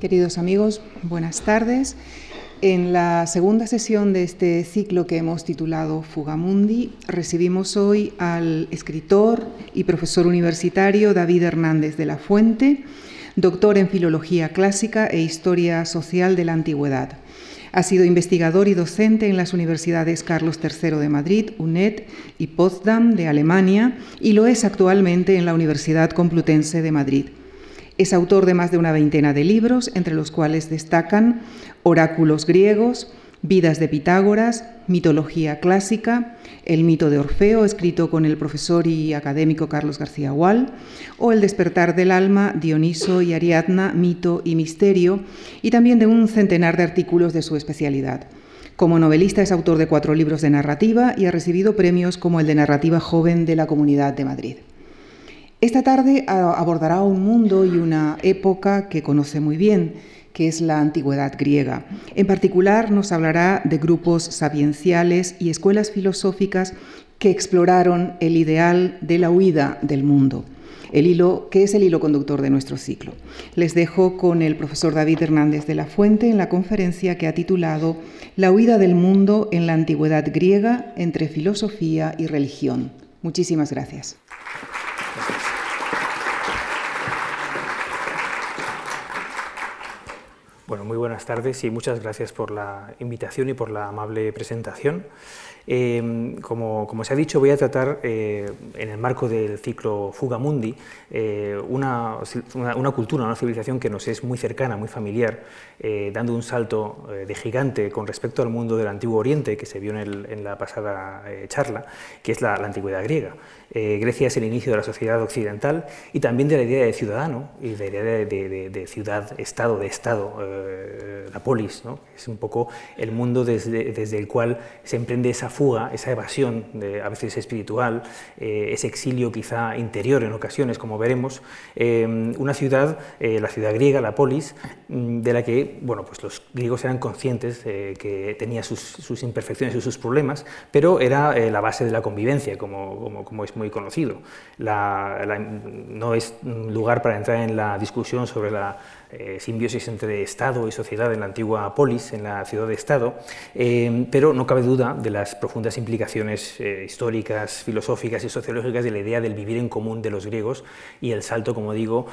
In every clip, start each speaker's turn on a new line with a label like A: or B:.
A: Queridos amigos, buenas tardes. En la segunda sesión de este ciclo que hemos titulado Fugamundi, recibimos hoy al escritor y profesor universitario David Hernández de la Fuente, doctor en Filología Clásica e Historia Social de la Antigüedad. Ha sido investigador y docente en las universidades Carlos III de Madrid, UNED y Potsdam de Alemania y lo es actualmente en la Universidad Complutense de Madrid. Es autor de más de una veintena de libros, entre los cuales destacan Oráculos griegos, Vidas de Pitágoras, Mitología clásica, El mito de Orfeo, escrito con el profesor y académico Carlos García Gual, o El despertar del alma, Dioniso y Ariadna, mito y misterio, y también de un centenar de artículos de su especialidad. Como novelista es autor de cuatro libros de narrativa y ha recibido premios como el de Narrativa Joven de la Comunidad de Madrid. Esta tarde abordará un mundo y una época que conoce muy bien, que es la antigüedad griega. En particular nos hablará de grupos sapienciales y escuelas filosóficas que exploraron el ideal de la huida del mundo, el hilo que es el hilo conductor de nuestro ciclo. Les dejo con el profesor David Hernández de la Fuente en la conferencia que ha titulado La huida del mundo en la antigüedad griega entre filosofía y religión. Muchísimas gracias.
B: Bueno, muy buenas tardes y muchas gracias por la invitación y por la amable presentación. Em, como, se ha dicho, voy a tratar eh, en el marco del ciclo Fugamundi eh, una, una, cultura, una civilización que nos es muy cercana, muy familiar, eh, dando un salto de gigante con respecto al mundo del Antiguo Oriente que se vio en, la pasada charla, que es la, antigüedad griega. Grecia es el inicio de la sociedad occidental y también de la idea de ciudadano y de la idea de, ciudad-estado, de estado, la polis, ¿no? es un poco el mundo desde, desde el cual se emprende esa fuga, esa evasión, a veces espiritual, eh, ese exilio quizá interior en ocasiones, como veremos, eh, una ciudad, eh, la ciudad griega, la polis, mm, de la que bueno, pues los griegos eran conscientes que tenía sus, imperfecciones y sus problemas, pero era la base de la convivencia, como, es muy conocido. no es lugar para entrar en la discusión sobre la eh, simbiosis entre Estado y sociedad en la antigua polis, en la ciudad de Estado, eh, pero no cabe duda de las profundas implicaciones eh, históricas, filosóficas y sociológicas de la idea del vivir en común de los griegos y el salto, como digo,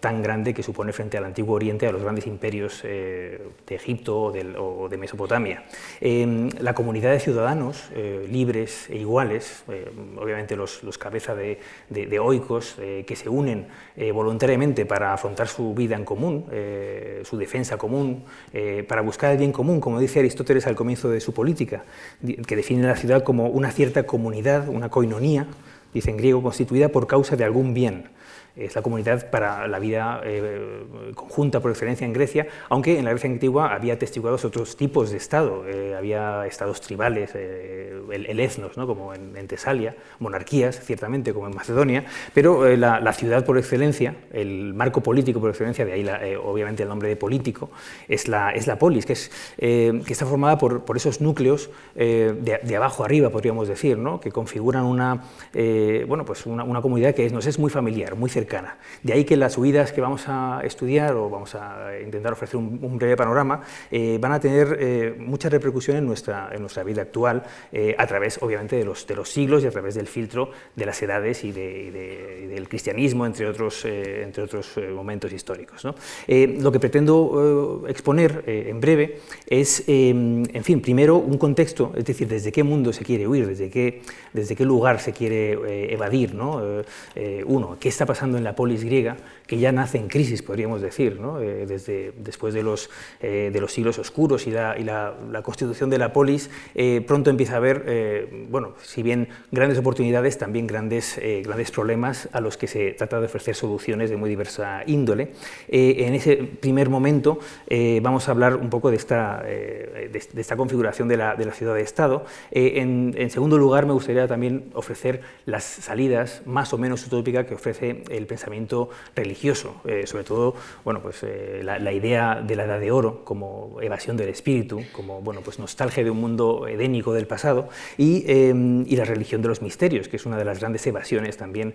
B: tan grande que supone frente al antiguo Oriente, a los grandes imperios de Egipto o, de Mesopotamia. la comunidad de ciudadanos libres e iguales, obviamente los, los cabeza de, de oicos, que se unen voluntariamente para afrontar su vida en común, eh, su defensa común, eh, para buscar el bien común, como dice Aristóteles al comienzo de su política, que define la ciudad como una cierta comunidad, una coinonía, dice en griego, constituida por causa de algún bien es la comunidad para la vida eh, conjunta por excelencia en Grecia, aunque en la Grecia antigua había testiguados otros tipos de Estado, eh, había estados tribales, eh, el, etnos, ¿no? como en, Tesalia, monarquías, ciertamente, como en Macedonia, pero la, ciudad por excelencia, el marco político por excelencia, de ahí obviamente el nombre de político, es la, es la polis, que, es, que está formada por, por esos núcleos de, de, abajo arriba, podríamos decir, ¿no? que configuran una, bueno, pues una, una comunidad que nos es muy familiar, muy cercana de ahí que las huidas que vamos a estudiar o vamos a intentar ofrecer un, breve panorama eh, van a tener eh, mucha repercusión en nuestra, en nuestra vida actual eh, a través, obviamente, de los, de los siglos y a través del filtro de las edades y, del cristianismo, entre otros, entre otros momentos históricos. lo que pretendo exponer en breve es, en fin, primero un contexto, es decir, desde qué mundo se quiere huir, desde qué, desde qué lugar se quiere evadir. ¿no? uno, ¿qué está pasando en la polis griega, que ya nace en crisis, podríamos decir, eh, desde después de los, eh, de los siglos oscuros y la, constitución de la polis, eh, pronto empieza a haber, bueno, si bien grandes oportunidades, también grandes, grandes problemas a los que se trata de ofrecer soluciones de muy diversa índole. en ese primer momento vamos a hablar un poco de esta, de, esta configuración de la, de la ciudad de Estado. En, en, segundo lugar, me gustaría también ofrecer las salidas más o menos utópicas que ofrece el pensamiento religioso, sobre todo bueno, pues, la, idea de la edad de oro como evasión del espíritu, como bueno, pues, nostalgia de un mundo edénico del pasado, y, y la religión de los misterios, que es una de las grandes evasiones también,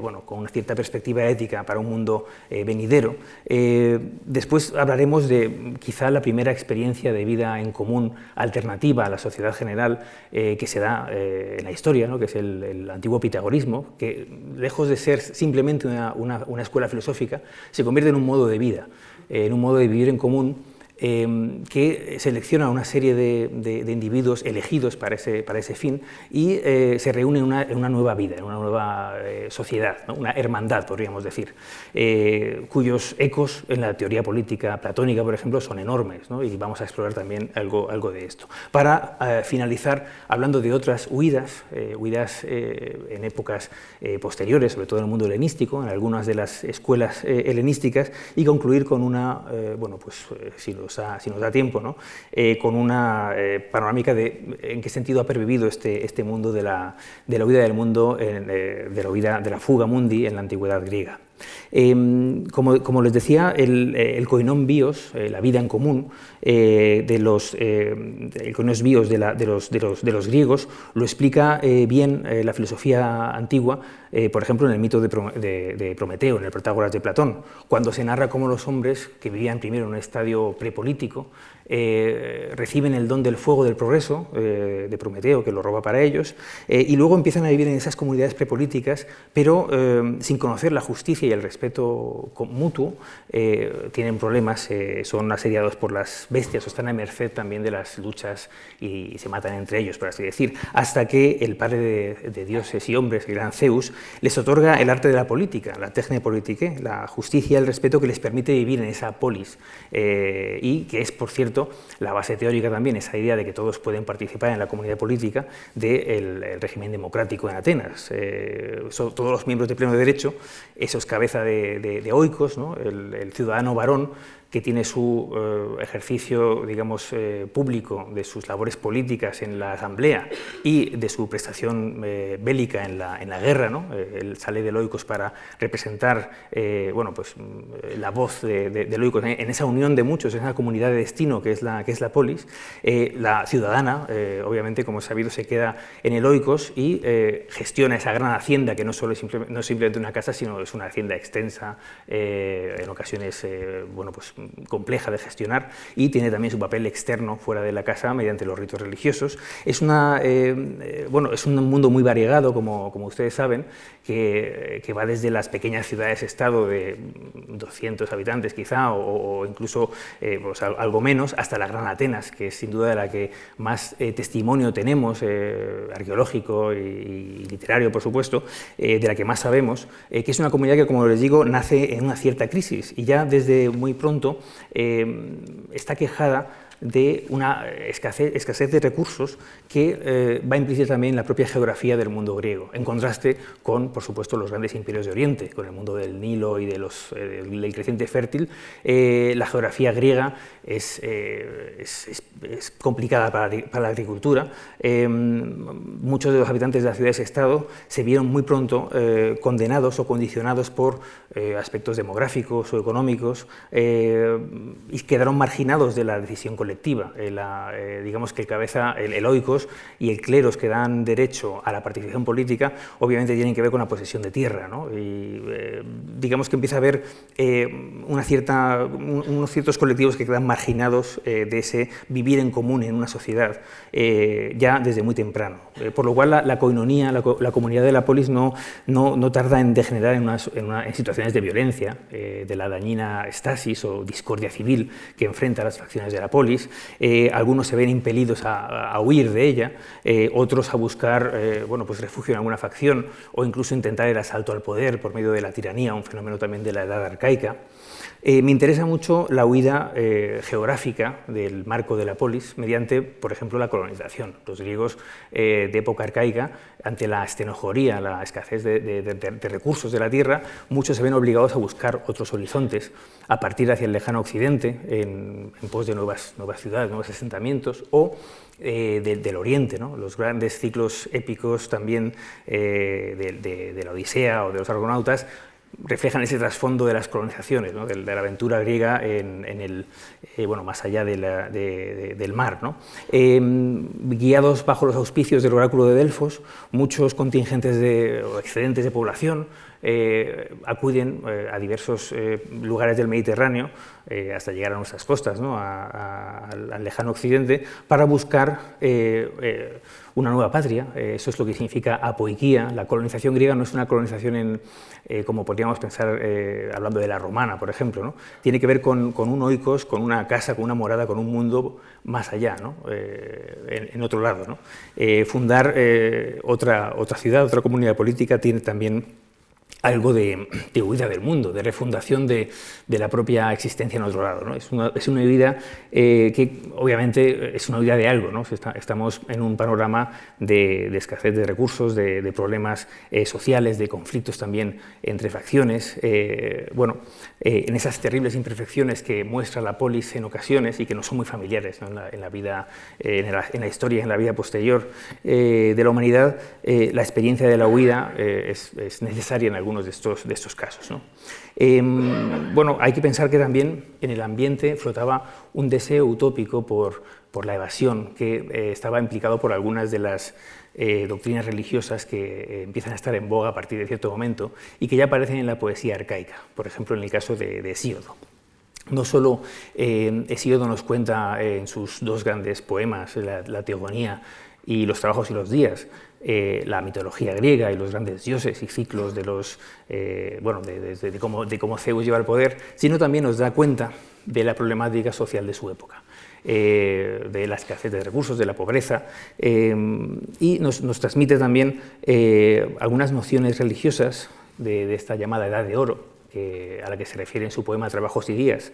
B: bueno, con una cierta perspectiva ética para un mundo venidero. después hablaremos de quizá la primera experiencia de vida en común alternativa a la sociedad general que se da en la historia, ¿no? que es el, antiguo pitagorismo, que lejos de ser simplemente una, escuela filosófica, se convierte en un modo de vida, en un modo de vivir en común Em, que selecciona una serie de, individuos elegidos para ese, para ese fin y eh, se reúne en una, nueva vida, en una nueva eh, sociedad, una hermandad, podríamos decir, eh, cuyos ecos en la teoría política platónica, por ejemplo, son enormes, y vamos a explorar también algo, algo de esto. Para finalizar, hablando de otras huidas, huidas en épocas posteriores, sobre todo en el mundo helenístico, en algunas de las escuelas helenísticas, y concluir con una, bueno, pues, si lo si nos da tiempo, ¿no? Eh, con una eh, panorámica de en qué sentido ha pervivido este, este mundo de la, de la del mundo, eh, de, la huida, de la fuga mundi en la antigüedad griega. Em, como, les decía, el, el koinon bios, la vida en común, de los, el koinos bios de, los, griegos, lo explica bien la filosofía antigua, por ejemplo, en el mito de, Prometeo, en el Protágoras de Platón, cuando se narra cómo los hombres que vivían primero en un estadio prepolítico eh, reciben el don del fuego del progreso eh, de Prometeo, que lo roba para ellos, eh, y luego empiezan a vivir en esas comunidades prepolíticas, pero sin conocer la justicia y el respeto mutuo, tienen problemas, son asediados por las bestias o están a merced también de las luchas y, se matan entre ellos, por así decir, hasta que el padre de, dioses y hombres, el gran Zeus, les otorga el arte de la política, la técnica política, la justicia y el respeto que les permite vivir en esa polis, y que es, por cierto, la base teórica también, esa idea de que todos pueden participar en la comunidad política del régimen democrático en Atenas. Eh, todos los miembros de pleno de derecho, esos cabeza de, oikos, el ciudadano varón, que tiene su eh, ejercicio, digamos, eh, público de sus labores políticas en la Asamblea y de su prestación eh, bélica en la, en la guerra, ¿no? él sale de Loicos para representar, bueno, pues, mm, la voz de, de, Loicos en esa unión de muchos, en esa comunidad de destino que es la, que es la polis. la ciudadana, obviamente, como sabido, se queda en el Oikos y gestiona esa gran hacienda que no, solo es no es simplemente una casa, sino es una hacienda extensa, en ocasiones, bueno, pues compleja de gestionar y tiene también su papel externo fuera de la casa mediante los ritos religiosos. Es, una, eh, eh, bueno, es un mundo muy variegado, como, como ustedes saben, que, que, va desde las pequeñas ciudades-estado de 200 habitantes quizá, o, incluso eh, pues algo menos, hasta la Gran Atenas, que es sin duda de la que más testimonio tenemos, arqueológico y, literario, por supuesto, de la que más sabemos, que es una comunidad que, como les digo, nace en una cierta crisis y ya desde muy pronto eh, está quejada de una escasez, de recursos que eh, va implícita también la propia geografía del mundo griego, en contraste con, por supuesto, los grandes imperios de Oriente, con el mundo del Nilo y de los, eh, del creciente fértil. Eh, la geografía griega es, es, complicada para, la agricultura. muchos de los habitantes de las ciudades-estado se vieron muy pronto condenados o condicionados por aspectos demográficos o económicos y quedaron marginados de la decisión colectiva colectiva. Eh, eh, digamos que el cabeza, el, oikos y el cleros que dan derecho a la participación política, obviamente tienen que ver con la posesión de tierra. Y eh, digamos que empieza a haber una cierta, unos ciertos colectivos que quedan marginados de ese vivir en común en una sociedad ya desde muy temprano. por lo cual la, coinonía, la, comunidad de la polis no, no, no tarda en degenerar en, en, situaciones de violencia, de la dañina estasis o discordia civil que enfrenta a las facciones de la polis eh, algunos se ven impelidos a, huir de ella, eh, otros a buscar eh, bueno, pues refugio en alguna facción o incluso intentar el asalto al poder por medio de la tiranía, un fenómeno también de la edad arcaica. Eh, me interesa mucho la huida eh, geográfica del marco de la polis mediante, por ejemplo, la colonización. Los griegos eh, de época arcaica, ante la estenojoría, la escasez de, recursos de la tierra, muchos se ven obligados a buscar otros horizontes, a partir hacia el lejano occidente, en, pos de nuevas, ciudades, nuevos asentamientos, o del Oriente, los grandes ciclos épicos también de, la Odisea o de los Argonautas reflejan ese trasfondo de las colonizaciones, de, la aventura griega en, el, eh, bueno, más allá del mar. Em, guiados bajo los auspicios del oráculo de Delfos, muchos contingentes de, o excedentes de población eh, acuden eh, a diversos lugares del Mediterráneo hasta llegar a nuestras costas, al lejano occidente, para buscar una nueva patria. Eh, eso es lo que significa apoiquía. La colonización griega no es una colonización en, eh, como podríamos pensar eh, hablando de la romana, por ejemplo. ¿no? Tiene que ver con, un oikos, con una casa, con una morada, con un mundo más allá, ¿no? en, otro lado. ¿no? fundar otra, otra ciudad, otra comunidad política tiene también algo de, huida del mundo, de refundación de, la propia existencia en otro lado. ¿no? Es, una, es, una, huida eh, que obviamente es una huida de algo. ¿no? estamos en un panorama de, escasez de recursos, de, problemas eh, sociales, de conflictos también entre facciones. Eh, bueno, en esas terribles imperfecciones que muestra la polis en ocasiones y que no son muy familiares en la, vida, en la, historia, en la vida posterior de la humanidad, la experiencia de la huida es, es necesaria en algún algunos de estos, de estos casos. Em, bueno, hay que pensar que también en el ambiente flotaba un deseo utópico por, por la evasión que eh, estaba implicado por algunas de las eh, doctrinas religiosas que eh, empiezan a estar en boga a partir de cierto momento y que ya aparecen en la poesía arcaica, por ejemplo en el caso de, de Hesíodo. No solo Hesíodo nos cuenta en sus dos grandes poemas, la, la Teogonía y los trabajos y los días, eh, la mitología griega y los grandes dioses y ciclos de, los, eh, bueno, de, cómo, de, cómo, Zeus lleva el poder, sino también nos da cuenta de la problemática social de su época. Eh, de la escasez de recursos, de la pobreza, y nos, nos, transmite también algunas nociones religiosas de, esta llamada Edad de Oro, a la que se refiere en su poema Trabajos y Días,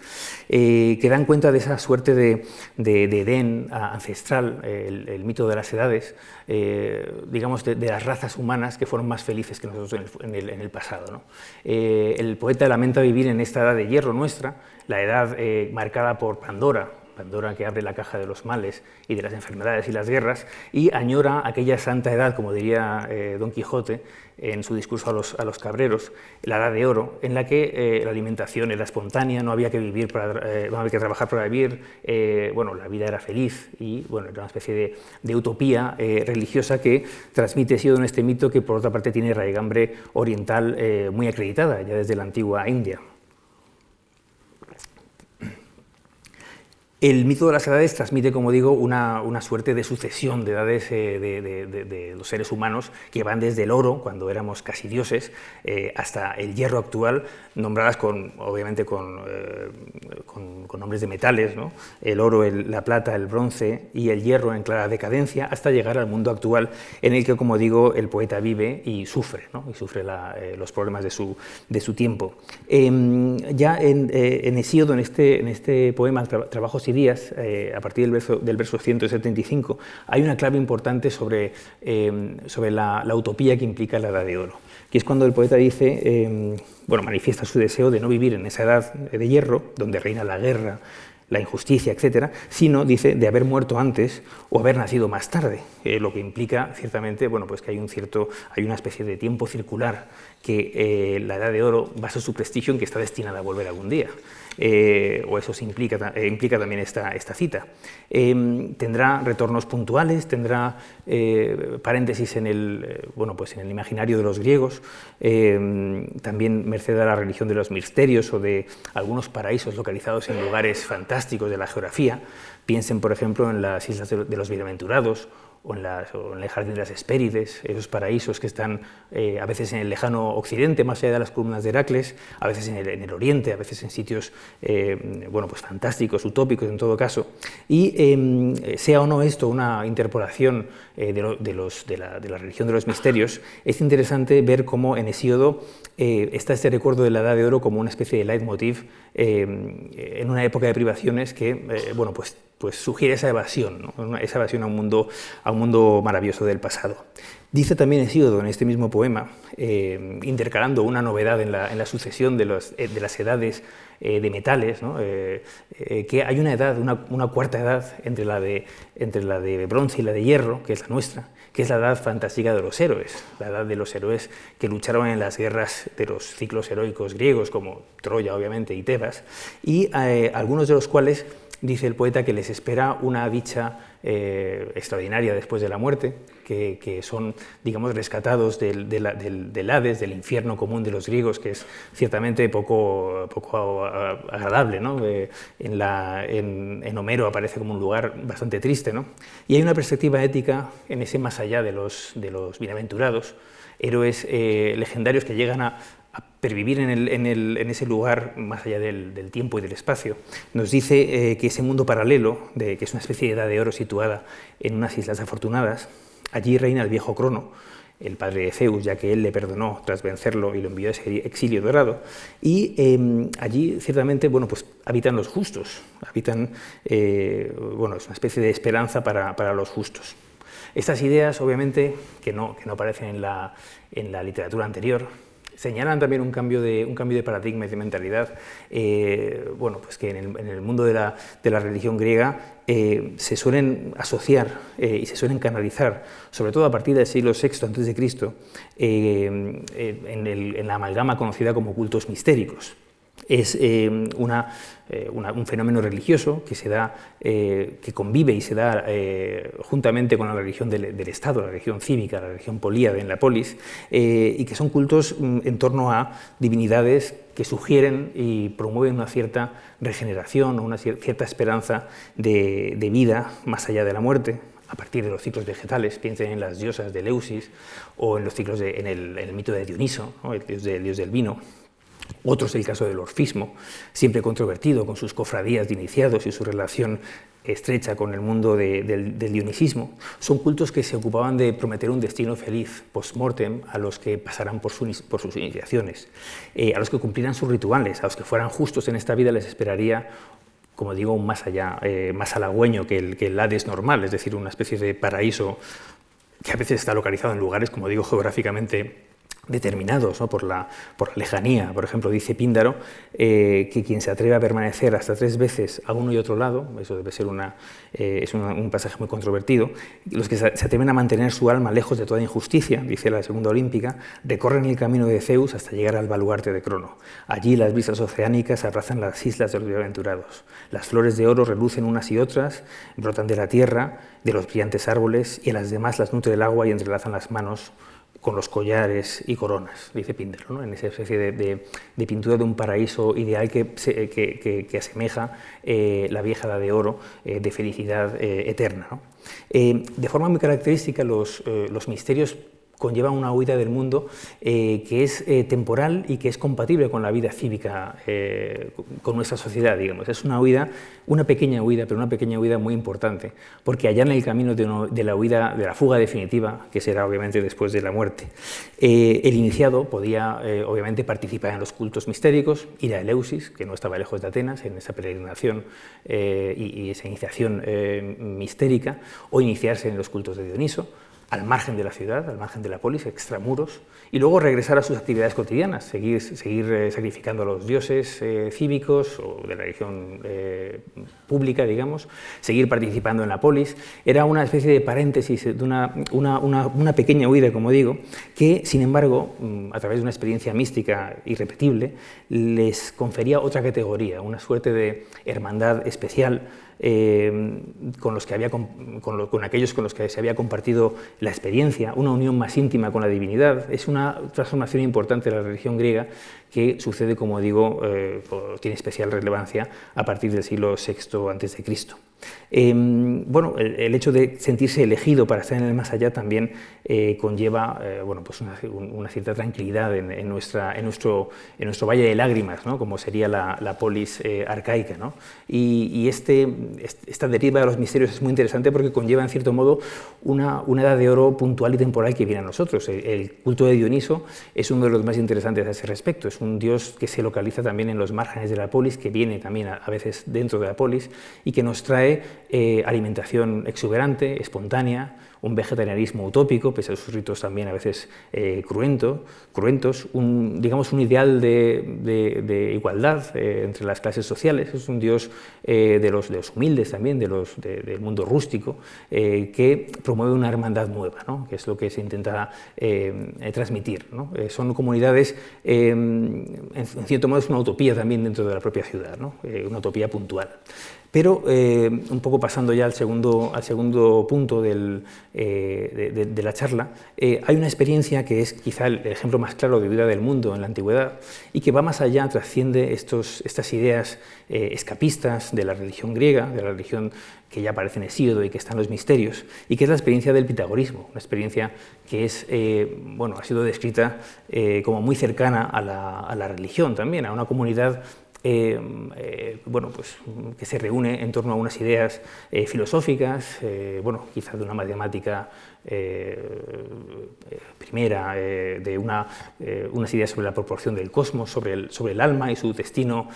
B: eh, que dan cuenta de esa suerte de, Edén ancestral, el, mito de las edades, eh, digamos, de, las razas humanas que fueron más felices que nosotros en el, pasado. Eh, el poeta lamenta vivir en esta edad de hierro nuestra, la edad marcada por Pandora, Pandora que abre la caja de los males y de las enfermedades y las guerras, y añora aquella santa edad, como diría Don Quijote, en su discurso a los, a los, cabreros, la edad de oro, en la que eh, la alimentación era espontánea, no había que, vivir para, eh, no había que trabajar para vivir, eh, bueno, la vida era feliz y bueno, era una especie de, de utopía religiosa que transmite sido en este mito que por otra parte tiene raigambre oriental muy acreditada ya desde la antigua India. El mito de las edades transmite, como digo, una, suerte de sucesión de edades eh, de, los seres humanos que van desde el oro, cuando éramos casi dioses, eh, hasta el hierro actual, nombradas con, obviamente con, eh, nombres de metales, ¿no? el oro, la plata, el bronce y el hierro en clara decadencia, hasta llegar al mundo actual en el que, como digo, el poeta vive y sufre, y sufre los problemas de su, tiempo. Em, ya en, en Hesíodo, en este, en este poema, Trabajos y días, eh, a partir del verso, del verso 175, hay una clave importante sobre, eh, sobre la, utopía que implica la edad de oro, que es cuando el poeta dice, eh, bueno, manifiesta su deseo de no vivir en esa edad de hierro, donde reina la guerra, la injusticia, etcétera, sino dice de haber muerto antes o haber nacido más tarde, lo que implica ciertamente, bueno, pues que hay un cierto, hay una especie de tiempo circular que la edad de oro basa su prestigio en que está destinada a volver algún día. Eh, o eso implica, eh, implica también esta, esta cita. Em, tendrá retornos puntuales, tendrá eh, paréntesis en el, bueno, pues en el imaginario de los griegos, em, también merced a la religión de los misterios o de algunos paraísos localizados en lugares fantásticos de la geografía. Piensen, por ejemplo, en las islas de los Bienaventurados o en, el Jardín de las Hespérides, esos paraísos que están eh, a veces en el lejano occidente, más allá de las columnas de Heracles, a veces en el, oriente, a veces en sitios eh, bueno, pues fantásticos, utópicos en todo caso. Y em, sea o no esto una interpolación eh, de, los, de, la, de, la, religión de los misterios, es interesante ver cómo en Hesíodo está este recuerdo de la Edad de Oro como una especie de leitmotiv en una época de privaciones que bueno, pues pues sugiere esa evasión, esa evasión a un, mundo, a un mundo maravilloso del pasado. Dice también Hesíodo en este mismo poema, eh, intercalando una novedad en la, sucesión de, eh, de, las edades de metales, que hay una edad, una, cuarta edad entre la, de, entre la de bronce y la de hierro, que es la nuestra, que es la edad fantástica de los héroes, la edad de los héroes que lucharon en las guerras de los ciclos heroicos griegos, como Troya, obviamente, y Tebas, y algunos de los cuales dice el poeta que les espera una dicha eh, extraordinaria después de la muerte, que, son, digamos, rescatados del, del, Hades, del infierno común de los griegos, que es ciertamente poco, poco agradable. ¿no? Eh, en, Homero aparece como un lugar bastante triste. ¿no? Y hay una perspectiva ética en ese más allá de los, de los bienaventurados, héroes eh, legendarios que llegan a pervivir en, ese lugar más allá del, tiempo y del espacio. Nos dice eh, que ese mundo paralelo, de, que es una especie de edad de oro situada en unas islas afortunadas, allí reina el viejo Crono, el padre de Zeus, ya que él le perdonó tras vencerlo y lo envió a ese exilio dorado. Y em, allí, ciertamente, bueno, pues habitan los justos, habitan, eh, bueno, es una especie de esperanza para, para los justos. Estas ideas, obviamente, que no, que no aparecen en la, en la literatura anterior, señalan también un cambio de, un cambio de paradigma y de mentalidad, eh, bueno, pues que en el, mundo de la, de la, religión griega eh, se suelen asociar eh, y se suelen canalizar, sobre todo a partir del siglo VI a.C., en, en la amalgama conocida como cultos mistéricos es eh, eh, un fenómeno religioso que se da, eh, que convive y se da juntamente con la religión del, Estado, la religión cívica, la religión políada en la polis, y que son cultos mm, en torno a divinidades que sugieren y promueven una cierta regeneración o una cierta esperanza de, vida más allá de la muerte, a partir de los ciclos vegetales, piensen en las diosas de Leusis o en los ciclos en, el, mito de Dioniso, el dios del vino, otro es el caso del orfismo, siempre controvertido con sus cofradías de iniciados y su relación estrecha con el mundo del, dionisismo. Son cultos que se ocupaban de prometer un destino feliz post-mortem a los que pasaran por, sus iniciaciones, eh, a los que cumplieran sus rituales, a los que fueran justos en esta vida les esperaría como digo, más allá, eh, más halagüeño que el, que el Hades normal, es decir, una especie de paraíso que a veces está localizado en lugares, como digo, geográficamente determinados por, la, por, la, lejanía. Por ejemplo, dice Píndaro eh, que quien se atreve a permanecer hasta tres veces a uno y otro lado, eso debe ser una, eh, es un pasaje muy controvertido, los que se atreven a mantener su alma lejos de toda injusticia, dice la segunda olímpica, recorren el camino de Zeus hasta llegar al baluarte de Crono. Allí las brisas oceánicas abrazan las islas de los bienaventurados. Las flores de oro relucen unas y otras, brotan de la tierra, de los brillantes árboles, y a las demás las nutre el agua y entrelazan las manos con los collares y coronas, dice Pindaro, en esa especie de, pintura de un paraíso ideal que, que, asemeja eh, la vieja edad de oro eh, de felicidad eh, eterna. de forma muy característica, los misterios conlleva una huida del mundo eh, que es eh, temporal y que es compatible con la vida cívica, eh, con nuestra sociedad, digamos. Es una huida, una pequeña huida, pero una pequeña huida muy importante, porque allá en el camino de, la huida, de la fuga definitiva, que será obviamente después de la muerte, el iniciado podía obviamente participar en los cultos mistéricos, ir a Eleusis, que no estaba lejos de Atenas, en esa peregrinación y, y, esa iniciación mistérica, o iniciarse en los cultos de Dioniso, al margen de la ciudad, al margen de la polis, extramuros, y luego regresar a sus actividades cotidianas, seguir, seguir eh, sacrificando a los dioses eh, cívicos o de la religión eh, pública, digamos, seguir participando en la polis. Era una especie de paréntesis, de una, una, una, pequeña huida, como digo, que, sin embargo, mm, a través de una experiencia mística irrepetible, les confería otra categoría, una suerte de hermandad especial eh, con, los que había, con, aquellos con los que se había compartido la experiencia, una unión más íntima con la divinidad. Es una transformación importante de la religión griega que sucede, como digo, eh, tiene especial relevancia a partir del siglo VI a.C. Em, bueno, el, hecho de sentirse elegido para estar en el más allá también eh, conlleva eh, bueno, pues una, cierta tranquilidad en, nuestro, valle de lágrimas, ¿no? como sería la, polis eh, arcaica. ¿no? Y, este, esta deriva de los misterios es muy interesante porque conlleva en cierto modo una edad de oro puntual y temporal que viene a nosotros. El, culto de Dioniso es uno de los más interesantes a ese respecto. Es un dios que se localiza también en los márgenes de la polis, que viene también a veces dentro de la polis y que nos trae eh, alimentación exuberante, espontánea, un vegetarianismo utópico, pese a sus ritos también a veces cruento, cruentos, un, digamos un ideal de, igualdad entre las clases sociales, es un Dios de los, de, los, humildes también, de los, del mundo rústico, que promueve una hermandad nueva, ¿no? que es lo que se intenta transmitir. ¿no? son comunidades, en cierto modo es una utopía también dentro de la propia ciudad, ¿no? una utopía puntual. Pero eh, un poco pasando ya al segundo, al segundo punto eh, de, la charla, eh, hay una experiencia que es quizá el ejemplo más claro de vida del mundo en la antigüedad y que va más allá, trasciende estos, estas ideas escapistas de la religión griega, de la religión que ya aparece en Hesíodo y que está en los misterios, y que es la experiencia del pitagorismo, una experiencia que es, bueno, ha sido descrita como muy cercana a la, a la religión también, a una comunidad eh, eh, bueno, pues, que se reúne en torno a unas ideas eh, filosóficas, bueno, quizás de una matemática primera, de una, unas ideas sobre la proporción del cosmos, sobre el, sobre el alma y su destino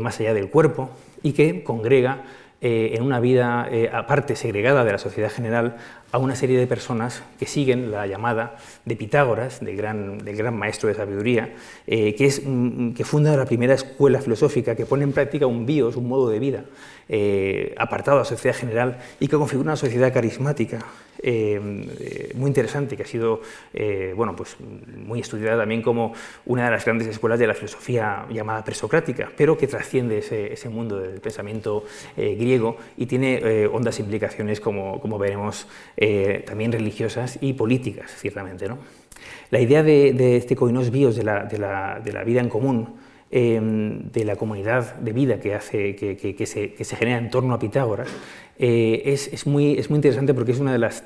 B: más allá del cuerpo, y que congrega en una vida aparte, segregada de la sociedad general, a una serie de personas que siguen la llamada de Pitágoras, del gran, del gran maestro de sabiduría, eh, que, es, mm, que funda la primera escuela filosófica que pone en práctica un bios, un modo de vida, eh, apartado de la sociedad general y que configura una sociedad carismática eh, muy interesante, que ha sido bueno, pues, muy estudiada también como una de las grandes escuelas de la filosofía llamada presocrática, pero que trasciende ese, ese mundo del pensamiento griego y tiene hondas implicaciones, como, como veremos eh, también religiosas y políticas, ciertamente. ¿no? La idea de, este coinos bios, de la, de la, vida en común, em, de la comunidad de vida que, hace, que, que, se, se, genera en torno a Pitágoras, eh, es, es, muy, es muy interesante porque es una de las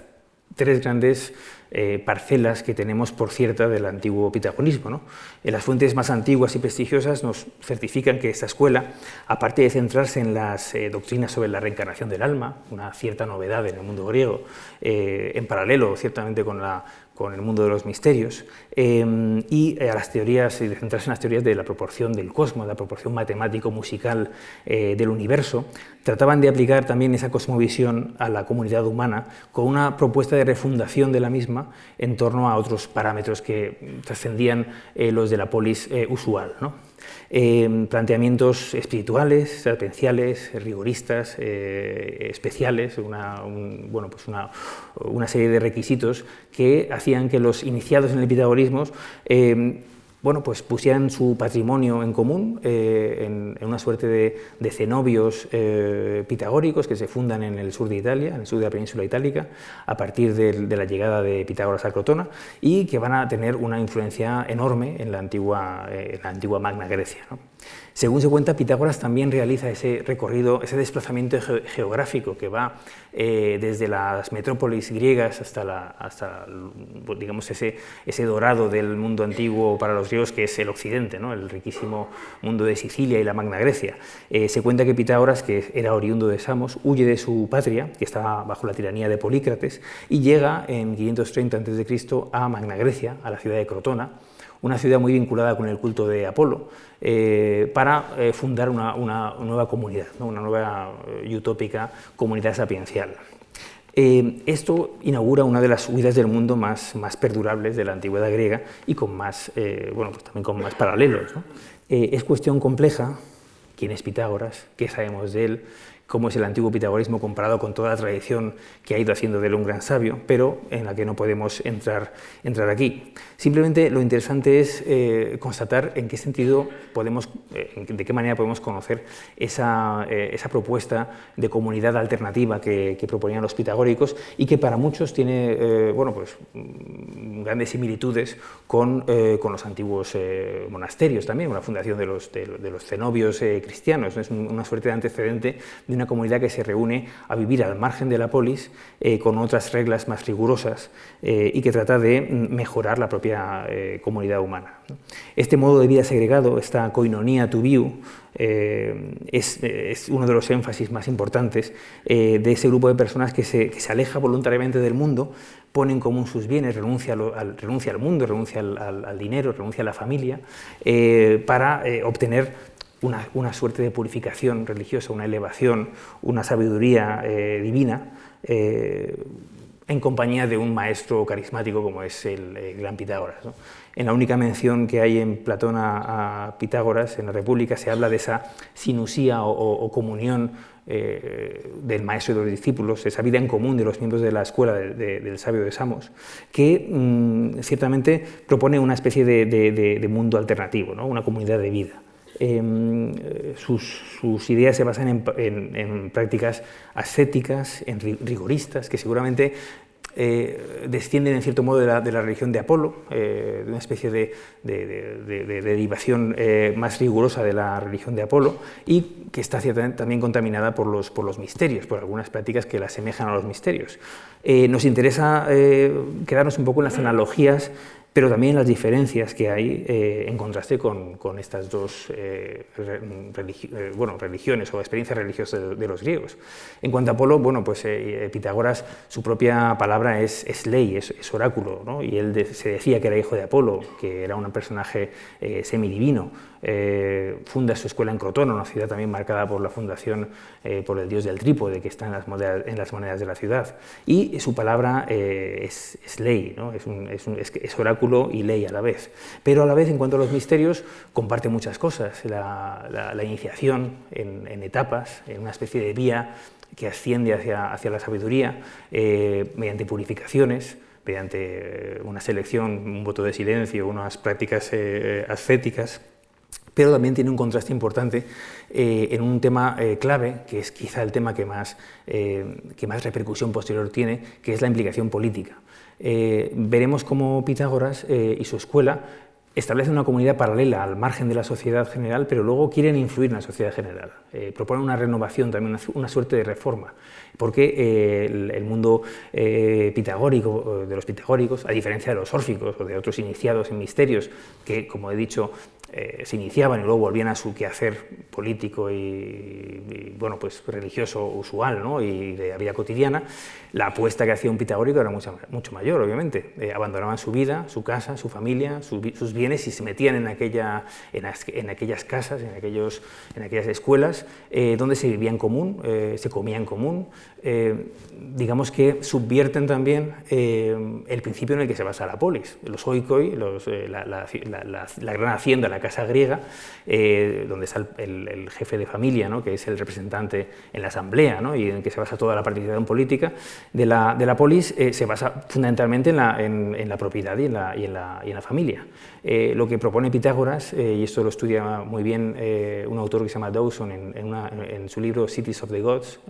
B: tres grandes eh, parcelas que tenemos por cierta del antiguo pitagonismo. ¿no? En las fuentes más antiguas y prestigiosas nos certifican que esta escuela, aparte de centrarse en las eh, doctrinas sobre la reencarnación del alma, una cierta novedad en el mundo griego, eh, en paralelo ciertamente con la con el mundo de los misterios, em, y a las teorías, y centrarse en las teorías de la proporción del cosmos, la proporción matemático-musical eh, del universo, trataban de aplicar también esa cosmovisión a la comunidad humana con una propuesta de refundación de la misma en torno a otros parámetros que trascendían eh, los de la polis eh, usual. ¿no? Em, planteamientos espirituales, serpenciales, rigoristas, eh, especiales, una, bueno, pues una, una, serie de requisitos que hacían que los iniciados en el pitagorismo em, bueno, pues pusieran su patrimonio en común eh, en, una suerte de, cenobios eh, pitagóricos que se fundan en el sur de Italia, en el sur de la península itálica, a partir de, la llegada de Pitágoras a Crotona y que van a tener una influencia enorme en la antigua, en la antigua Magna Grecia. Según se cuenta, Pitágoras también realiza ese recorrido, ese desplazamiento geográfico que va eh, desde las metrópolis griegas hasta, la, hasta digamos, ese, ese, dorado del mundo antiguo para los griegos, que es el occidente, ¿no? el riquísimo mundo de Sicilia y la Magna Grecia. Eh, se cuenta que Pitágoras, que era oriundo de Samos, huye de su patria, que estaba bajo la tiranía de Polícrates, y llega en 530 a.C. a Magna Grecia, a la ciudad de Crotona, una ciudad muy vinculada con el culto de Apolo, eh, para eh, fundar una, nueva comunidad, una nueva eh, utópica comunidad sapiencial. esto inaugura una de las huidas del mundo más, más perdurables de la antigüedad griega y con más, bueno, pues también con más paralelos. es cuestión compleja, quién es Pitágoras, qué sabemos de él, cómo es el antiguo pitagorismo comparado con toda la tradición que ha ido haciendo de él un gran sabio, pero en la que no podemos entrar, entrar aquí. Simplemente lo interesante es eh, constatar en qué sentido podemos, eh, de qué manera podemos conocer esa, eh, esa propuesta de comunidad alternativa que, proponían los pitagóricos y que para muchos tiene bueno, pues, mm, grandes similitudes con, con los antiguos monasterios también, una fundación de los, de, los cenobios cristianos. Es una suerte de antecedente de una comunidad que se reúne a vivir al margen de la polis eh, con otras reglas más rigurosas eh, y que trata de mejorar la propia eh, comunidad humana. Este modo de vida segregado, esta koinonia to view, es, uno de los énfasis más importantes de ese grupo de personas que se, aleja voluntariamente del mundo, pone en común sus bienes, renuncia al, renuncia al mundo, renuncia al, dinero, renuncia a la familia, para obtener una, suerte de purificación religiosa, una elevación, una sabiduría eh, divina, eh, en compañía de un maestro carismático como es el, gran Pitágoras. En la única mención que hay en Platón a, Pitágoras, en la República, se habla de esa sinusía o, comunión eh, del maestro y de los discípulos, esa vida en común de los miembros de la escuela del sabio de Samos, que mm, ciertamente propone una especie de, mundo alternativo, una comunidad de vida. Em, sus, ideas se basan en, prácticas ascéticas, en rigoristas, que seguramente eh, descienden en cierto modo de la, religión de Apolo, eh, una especie de, derivación eh, más rigurosa de la religión de Apolo, y que está también contaminada por los, por los misterios, por algunas prácticas que la asemejan a los misterios. nos interesa quedarnos un poco en las analogías pero también las diferencias que hay eh, en contraste con, con estas dos eh, eh, bueno, religiones o experiencias religiosas de, los griegos. En cuanto a Apolo, bueno, pues Pitágoras, su propia palabra es, es ley, es, oráculo, ¿no? y él se decía que era hijo de Apolo, que era un personaje semidivino. Funda su escuela en Crotona, una ciudad también marcada por la fundación por el dios del trípode, que está en las monedas, de la ciudad. Y su palabra es, es, ley, es, oráculo y ley a la vez. Pero a la vez, en cuanto a los misterios, comparte muchas cosas. La, iniciación en, etapas, en una especie de vía que asciende hacia, la sabiduría, eh, mediante purificaciones, mediante una selección, un voto de silencio, unas prácticas eh, ascéticas pero también tiene un contraste importante eh, en un tema clave, que es quizá el tema que más, que más repercusión posterior tiene, que es la implicación política. Eh, veremos cómo Pitágoras eh, y su escuela establecen una comunidad paralela al margen de la sociedad general, pero luego quieren influir en la sociedad general. Eh, proponen una renovación, también una, suerte de reforma, porque el, mundo pitagórico, de los pitagóricos, a diferencia de los órficos o de otros iniciados en misterios, que, como he dicho, eh, se iniciaban y luego volvían a su quehacer político y, bueno, pues religioso usual ¿no? y de la vida cotidiana, la apuesta que hacía un pitagórico era mucho, mucho mayor, obviamente. Eh, abandonaban su vida, su casa, su familia, sus bienes y se metían en, aquella, en, aquellas casas, en, aquellos, en aquellas escuelas eh, donde se vivía en común, se comía en común. Digamos que subvierten también el principio en el que se basa la polis. Los oikoi, los, la, gran hacienda, la casa griega, eh, donde está el, jefe de familia, ¿no? que es el representante en la asamblea ¿no? y en que se basa toda la participación política de la, de polis, eh, se basa fundamentalmente en la, en, la propiedad y en y en y en la familia. Eh, lo que propone Pitágoras, y esto lo estudia muy bien un autor que se llama Dawson en, su libro Cities of the Gods,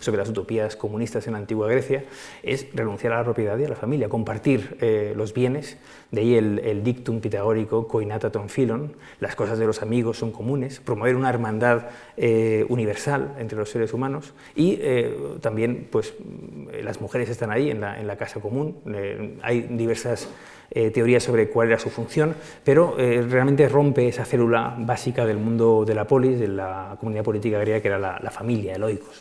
B: sobre las utopías comunistas en la antigua Grecia, es renunciar a la propiedad y a la familia, compartir los bienes, de ahí el, dictum pitagórico coinata ton filon, las cosas de los amigos son comunes, promover una hermandad eh, universal entre los seres humanos. Y eh, también pues, las mujeres están ahí en la, casa común, eh, hay diversas teorías sobre cuál era su función, pero realmente rompe esa célula básica del mundo de la polis, de la comunidad política griega, que era la, familia, el oikos.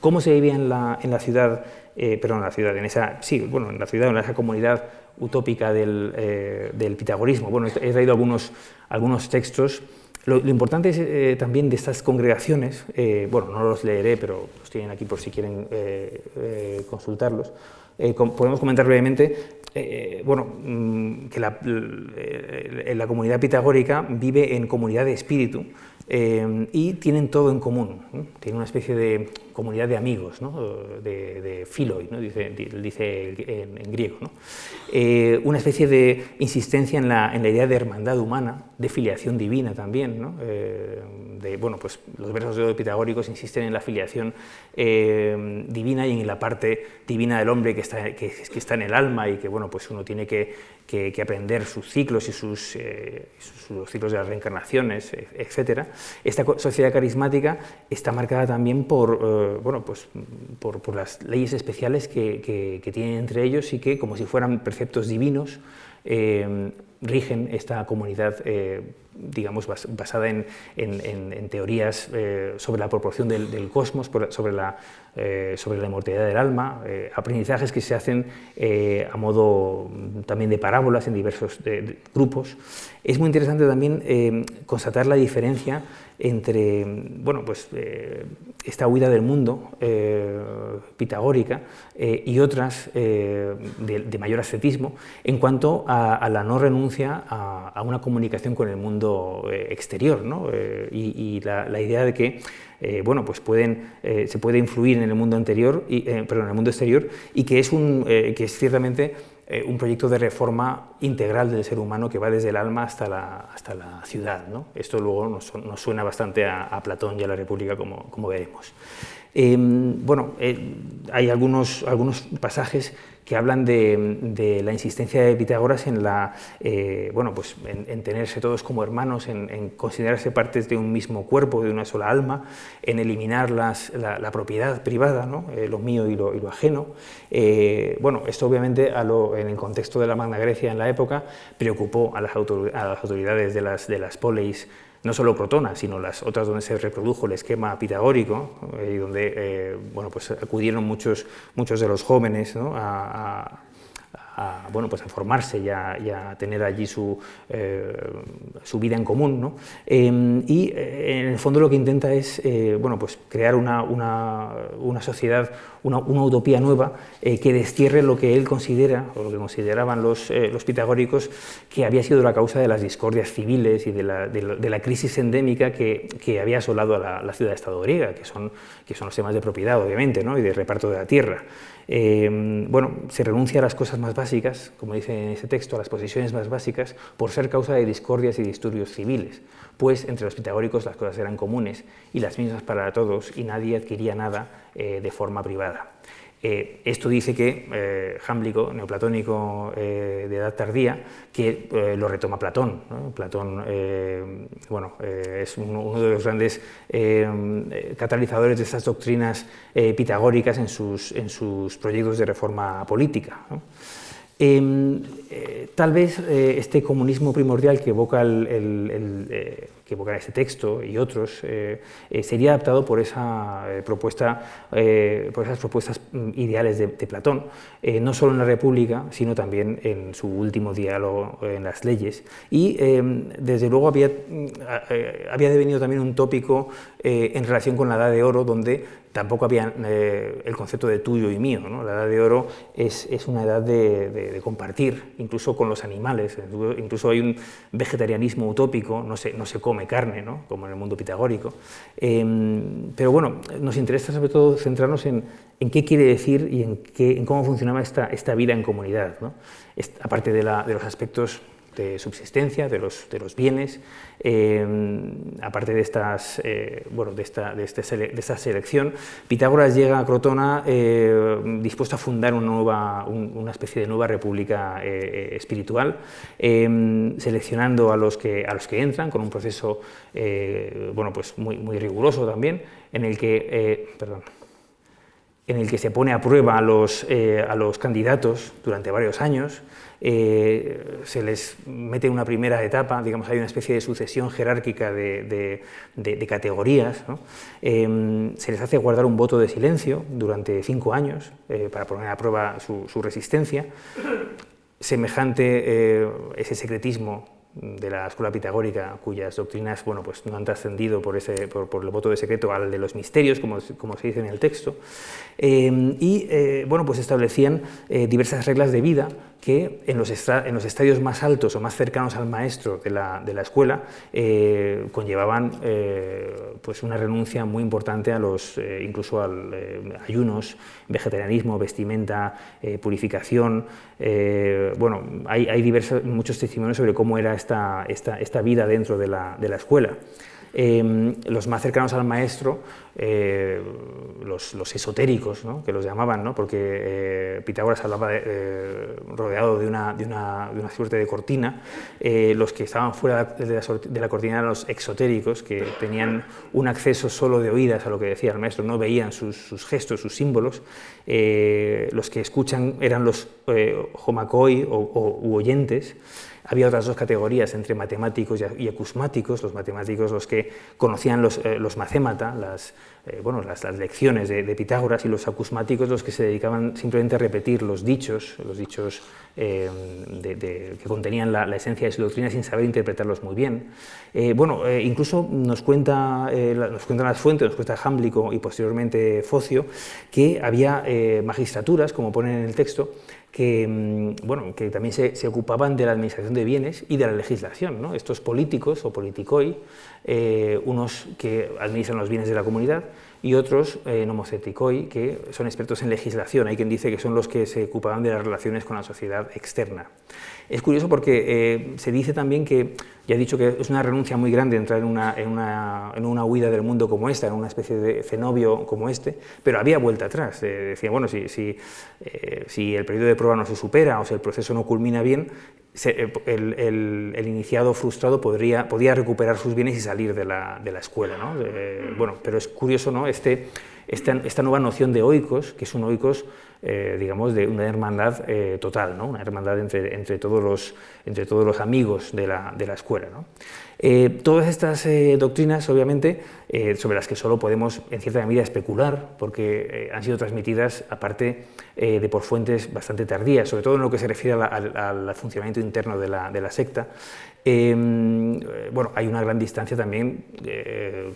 B: ¿Cómo se vivía en la, en la ciudad, perdón, en la ciudad, en esa, sí, bueno, en la ciudad, en esa comunidad utópica del, del pitagorismo? Bueno, he traído algunos, algunos textos lo, importante es, eh, también de estas congregaciones, eh, bueno, no los leeré, pero los tienen aquí por si quieren eh, consultarlos. Podemos comentar brevemente bueno, mm, que la, comunidad pitagórica vive en comunidad de espíritu y tienen todo en común. Tienen una especie de comunidad de amigos, de, de philoi, dice, dice en, griego. Eh, una especie de insistencia en la, idea de hermandad humana, de filiación divina también. Eh, bueno, pues los versos de pitagóricos insisten en la filiación eh, divina y en la parte divina del hombre que está, en el alma y que bueno, pues uno tiene que, aprender sus ciclos y sus, sus, ciclos de las reencarnaciones, etc. Esta sociedad carismática está marcada también por bueno, pues, por, las leyes especiales que, tienen entre ellos y que, como si fueran preceptos divinos, eh, rigen esta comunidad digamos, basada en, teorías eh, sobre la proporción del, cosmos, sobre la, eh, sobre la inmortalidad del alma, eh, aprendizajes que se hacen a modo también de parábolas en diversos grupos. Es muy interesante también constatar la diferencia entre bueno, pues, esta huida del mundo pitagórica y otras de, mayor ascetismo en cuanto a, la no renuncia a una comunicación con el mundo eh, exterior, ¿no? Eh, y, la, idea de que eh, bueno, pues pueden, se puede influir en el mundo anterior, y, en el mundo exterior, y que es, un, que es ciertamente un proyecto de reforma integral del ser humano que va desde el alma hasta la, hasta la ciudad. ¿no? Esto luego nos, suena bastante a, Platón y a la República, como, como veremos. Bueno, hay algunos, algunos pasajes que hablan de, la insistencia de Pitágoras en, la, eh, bueno, pues en, tenerse todos como hermanos, en, considerarse partes de un mismo cuerpo, de una sola alma, en eliminar la, propiedad privada, ¿no? Eh, lo mío y lo, ajeno. Eh, bueno, esto obviamente en el contexto de la Magna Grecia en la época preocupó a las, autoridades de las, de las poleis no solo Crotona, sino las otras donde se reprodujo el esquema pitagórico y donde bueno, pues acudieron muchos, muchos de los jóvenes a, a, bueno, pues a formarse y a, tener allí su, eh, su, vida en común. ¿no? Em, y eh, en el fondo lo que intenta es eh, bueno, pues crear una, una, una sociedad, una, utopía nueva que destierre lo que él considera, o lo que consideraban los, pitagóricos, que había sido la causa de las discordias civiles y de la, de la, crisis endémica que, que, había asolado a la, ciudad-estado griega, que son, que son los temas de propiedad, obviamente, ¿no? y de reparto de la tierra. Em, bueno, se renuncia a las cosas más básicas, como dice en ese texto, a las posiciones más básicas, por ser causa de discordias y disturbios civiles, pues entre los pitagóricos las cosas eran comunes y las mismas para todos y nadie adquiría nada eh, de forma privada. Eh, esto dice que eh, neoplatónico eh, de edad tardía, que lo retoma Platón. Platón bueno, es uno, de los grandes catalizadores de estas doctrinas pitagóricas en sus, en sus, proyectos de reforma política. Em, tal vez este comunismo primordial que evoca el que evocará este texto y otros, eh, eh, sería adaptado por, esa, eh, propuesta, por esas propuestas mm, ideales de, Platón, no solo en la República, sino también en su último diálogo en las leyes. Y desde luego había, mm, había devenido también un tópico en relación con la Edad de Oro, donde tampoco había el concepto de tuyo y mío. La Edad de Oro es, es una edad de, compartir, incluso con los animales. Incluso hay un vegetarianismo utópico, no se, no se come carne, ¿no? como en el mundo pitagórico. Em, pero bueno, nos interesa sobre todo centrarnos en, en qué quiere decir y en, cómo funcionaba esta, esta, vida en comunidad, ¿no? aparte de los aspectos de subsistencia, de los, de los bienes, em, aparte de, estas, eh, bueno, de, esta, de, este de, esta selección, Pitágoras llega a Crotona eh, dispuesto a fundar una, nueva, una especie de nueva república eh, espiritual, em, seleccionando a los, que, a los que entran con un proceso bueno, pues muy, muy riguroso también, en el que, perdón, en el que se pone a prueba a los, a los candidatos durante varios años, eh, se les mete una primera etapa, digamos, hay una especie de sucesión jerárquica de, categorías, em, se les hace guardar un voto de silencio durante cinco años eh, para poner a prueba su, resistencia. Semejante eh, ese secretismo de la escuela pitagórica, cuyas doctrinas bueno, pues no han trascendido por, ese, por, el voto de secreto al de los misterios, como, como se dice en el texto, eh, y eh, bueno, pues establecían eh, diversas reglas de vida que en los, en los, estadios más altos o más cercanos al maestro de la, escuela conllevaban pues una renuncia muy importante a los, incluso al ayunos, vegetarianismo, vestimenta, purificación. bueno, hay, hay diversos, muchos testimonios sobre cómo era esta, esta, esta vida dentro de la, de la escuela. Em, los más cercanos al maestro, eh, los, los, esotéricos, ¿no? que los llamaban, ¿no? porque eh, Pitágoras hablaba eh, rodeado de una, de, una, de una, suerte de cortina, los que estaban fuera de la, de la, cortina eran los exotéricos, que tenían un acceso solo de oídas a lo que decía el maestro, no veían sus, sus gestos, sus símbolos, los que escuchan eran los homacoi o, u oyentes, había otras dos categorías entre matemáticos y acusmáticos, los matemáticos los que conocían los, eh, los las, eh, bueno, las, lecciones de, Pitágoras, y los acusmáticos los que se dedicaban simplemente a repetir los dichos, los dichos eh, que contenían la, esencia de su doctrina sin saber interpretarlos muy bien. bueno, incluso nos, cuenta, nos cuentan las fuentes, nos cuenta Jámblico y posteriormente Focio, que había magistraturas, como ponen en el texto, que, mm, bueno, que también se, ocupaban de la administración de bienes y de la legislación. Estos políticos o politicoi, eh, unos que administran los bienes de la comunidad y otros eh, nomoceticoi, que son expertos en legislación. Hay quien dice que son los que se ocupaban de las relaciones con la sociedad externa. Es curioso porque eh, se dice también que, ya he dicho que es una renuncia muy grande entrar en una, en, una, en una, huida del mundo como esta, en una especie de cenobio como este, pero había vuelta atrás. decía, bueno, si, si, si el periodo de prueba no se supera o si el proceso no culmina bien, eh, el, iniciado frustrado podría, podía recuperar sus bienes y salir de la, de la escuela. ¿no? bueno, pero es curioso ¿no? este, esta, esta, nueva noción de oikos, que es un oikos, eh, digamos, de una hermandad eh, total, ¿no? una hermandad entre, entre, todos los, entre todos los amigos de la, de la escuela. ¿no? Eh, todas estas eh, doctrinas, obviamente, eh, sobre las que solo podemos, en cierta medida, especular, porque han sido transmitidas, aparte, de por fuentes bastante tardías, sobre todo en lo que se refiere al funcionamiento interno de la, secta, bueno, hay una gran distancia también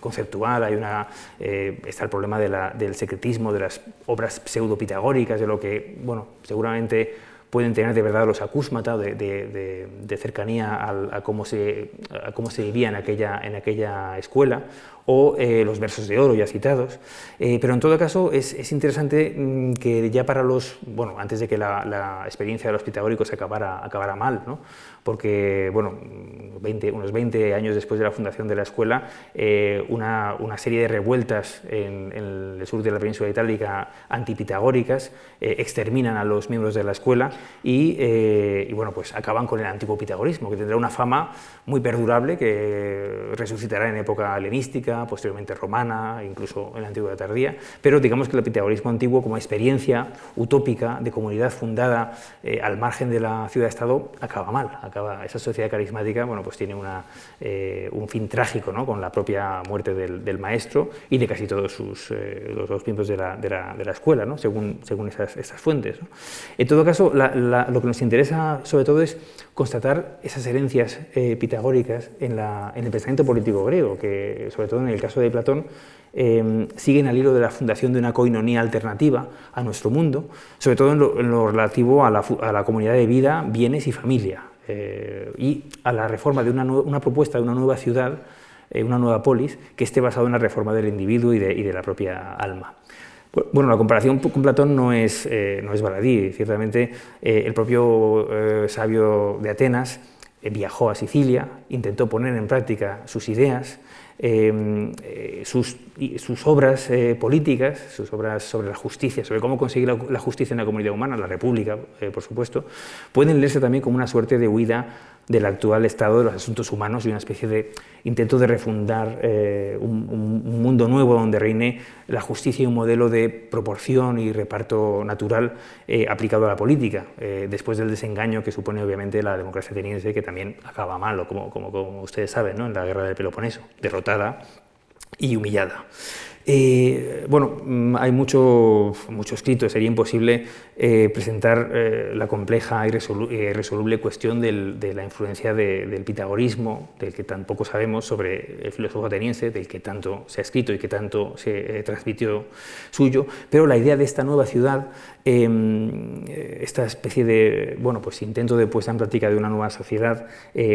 B: conceptual, hay una, está el problema del secretismo, de las obras pseudo-pitagóricas, de lo que, bueno, seguramente pueden tener de verdad los acúsmata de, cercanía a, cómo se, cómo se vivía en aquella, en aquella escuela, o eh, los versos de oro ya citados. Eh, pero en todo caso es, interesante mm, que ya para los, bueno, antes de que la, experiencia de los pitagóricos acabara, acabara mal, ¿no? Porque bueno, 20, unos 20 años después de la fundación de la escuela, eh, una, serie de revueltas en, el sur de la península itálica antipitagóricas exterminan a los miembros de la escuela y, y, bueno, pues acaban con el antiguo pitagorismo, que tendrá una fama muy perdurable que resucitará en época helenística, posteriormente romana, incluso en la antigüedad tardía, pero digamos que el pitagorismo antiguo como experiencia utópica de comunidad fundada eh, al margen de la ciudad-estado acaba mal, acaba, esa sociedad carismática bueno, pues tiene una, eh, un fin trágico ¿no? con la propia muerte del, maestro y de casi todos sus, eh, los, miembros de la, de la, de la escuela, ¿no? según, según esas, esas fuentes. En todo caso, lo que nos interesa sobre todo es constatar esas herencias pitagóricas en, la, en el pensamiento político griego, que sobre todo en el caso de Platón, em, siguen al hilo de la fundación de una coinonía alternativa a nuestro mundo, sobre todo en lo, relativo a la, comunidad de vida, bienes y familia, eh, y a la reforma de una, propuesta de una nueva ciudad, eh, una nueva polis, que esté basada en la reforma del individuo y de, la propia alma. Bueno, la comparación con Platón no es, eh, no es baladí. Ciertamente, el propio sabio de Atenas viajó a Sicilia, intentó poner en práctica sus ideas, eh, sus, sus, obras eh, políticas, sus obras sobre la justicia, sobre cómo conseguir la, justicia en la comunidad humana, la República, eh, por supuesto, pueden leerse también como una suerte de huida del actual estado de los asuntos humanos y una especie de intento de refundar eh, un, mundo nuevo donde reine la justicia y un modelo de proporción y reparto natural eh, aplicado a la política, eh, después del desengaño que supone obviamente la democracia ateniense, que también acaba mal, como, como, como ustedes saben, ¿no? en la guerra del Peloponeso, derrotada y humillada. Eh, bueno, mm, hay mucho, mucho escrito, sería imposible eh, presentar eh, la compleja y resoluble cuestión de la influencia del pitagorismo, del que tampoco sabemos sobre el filósofo ateniense, del que tanto se ha escrito y que tanto se transmitió suyo, pero la idea de esta nueva ciudad, em, esta especie de bueno, pues intento de puesta en práctica de una nueva sociedad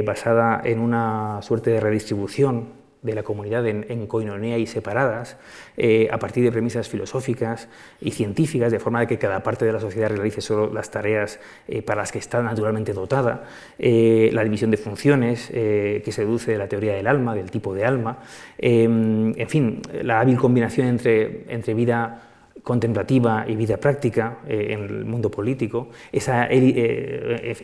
B: basada en una suerte de redistribución de la comunidad en, coinonía y separadas, eh, a partir de premisas filosóficas y científicas, de forma de que cada parte de la sociedad realice solo las tareas eh, para las que está naturalmente dotada, eh, la división de funciones que se deduce de la teoría del alma, del tipo de alma, en fin, la hábil combinación entre, entre vida contemplativa y vida práctica eh, en el mundo político, esa, eh,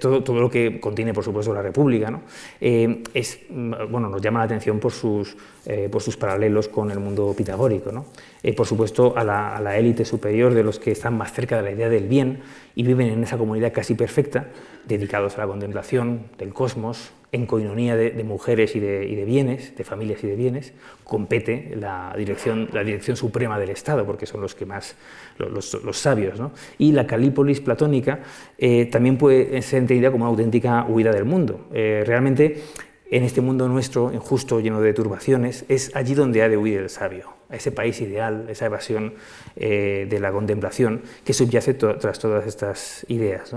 B: todo, todo, lo que contiene, por supuesto, la República, ¿no? Eh, es, mm, bueno, nos llama la atención por sus por sus paralelos con el mundo pitagórico. ¿no? por supuesto, a la élite superior de los que están más cerca de la idea del bien y viven en esa comunidad casi perfecta, dedicados a la contemplación del cosmos, en coinonía de, mujeres y de, bienes, de familias y de bienes, compete la dirección, la dirección suprema del Estado, porque son los que más, los, sabios. Y la calípolis platónica eh, también puede ser entendida como una auténtica huida del mundo. Eh, realmente, en este mundo nuestro, injusto, lleno de turbaciones, es allí donde ha de huir el sabio, a ese país ideal, esa evasión eh, de la contemplación que subyace tras todas estas ideas.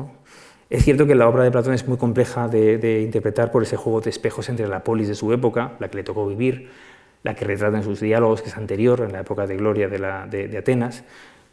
B: Es cierto que la obra de Platón es muy compleja de, interpretar por ese juego de espejos entre la polis de su época, la que le tocó vivir, la que retrata en sus diálogos, que es anterior, en la época de gloria de Atenas,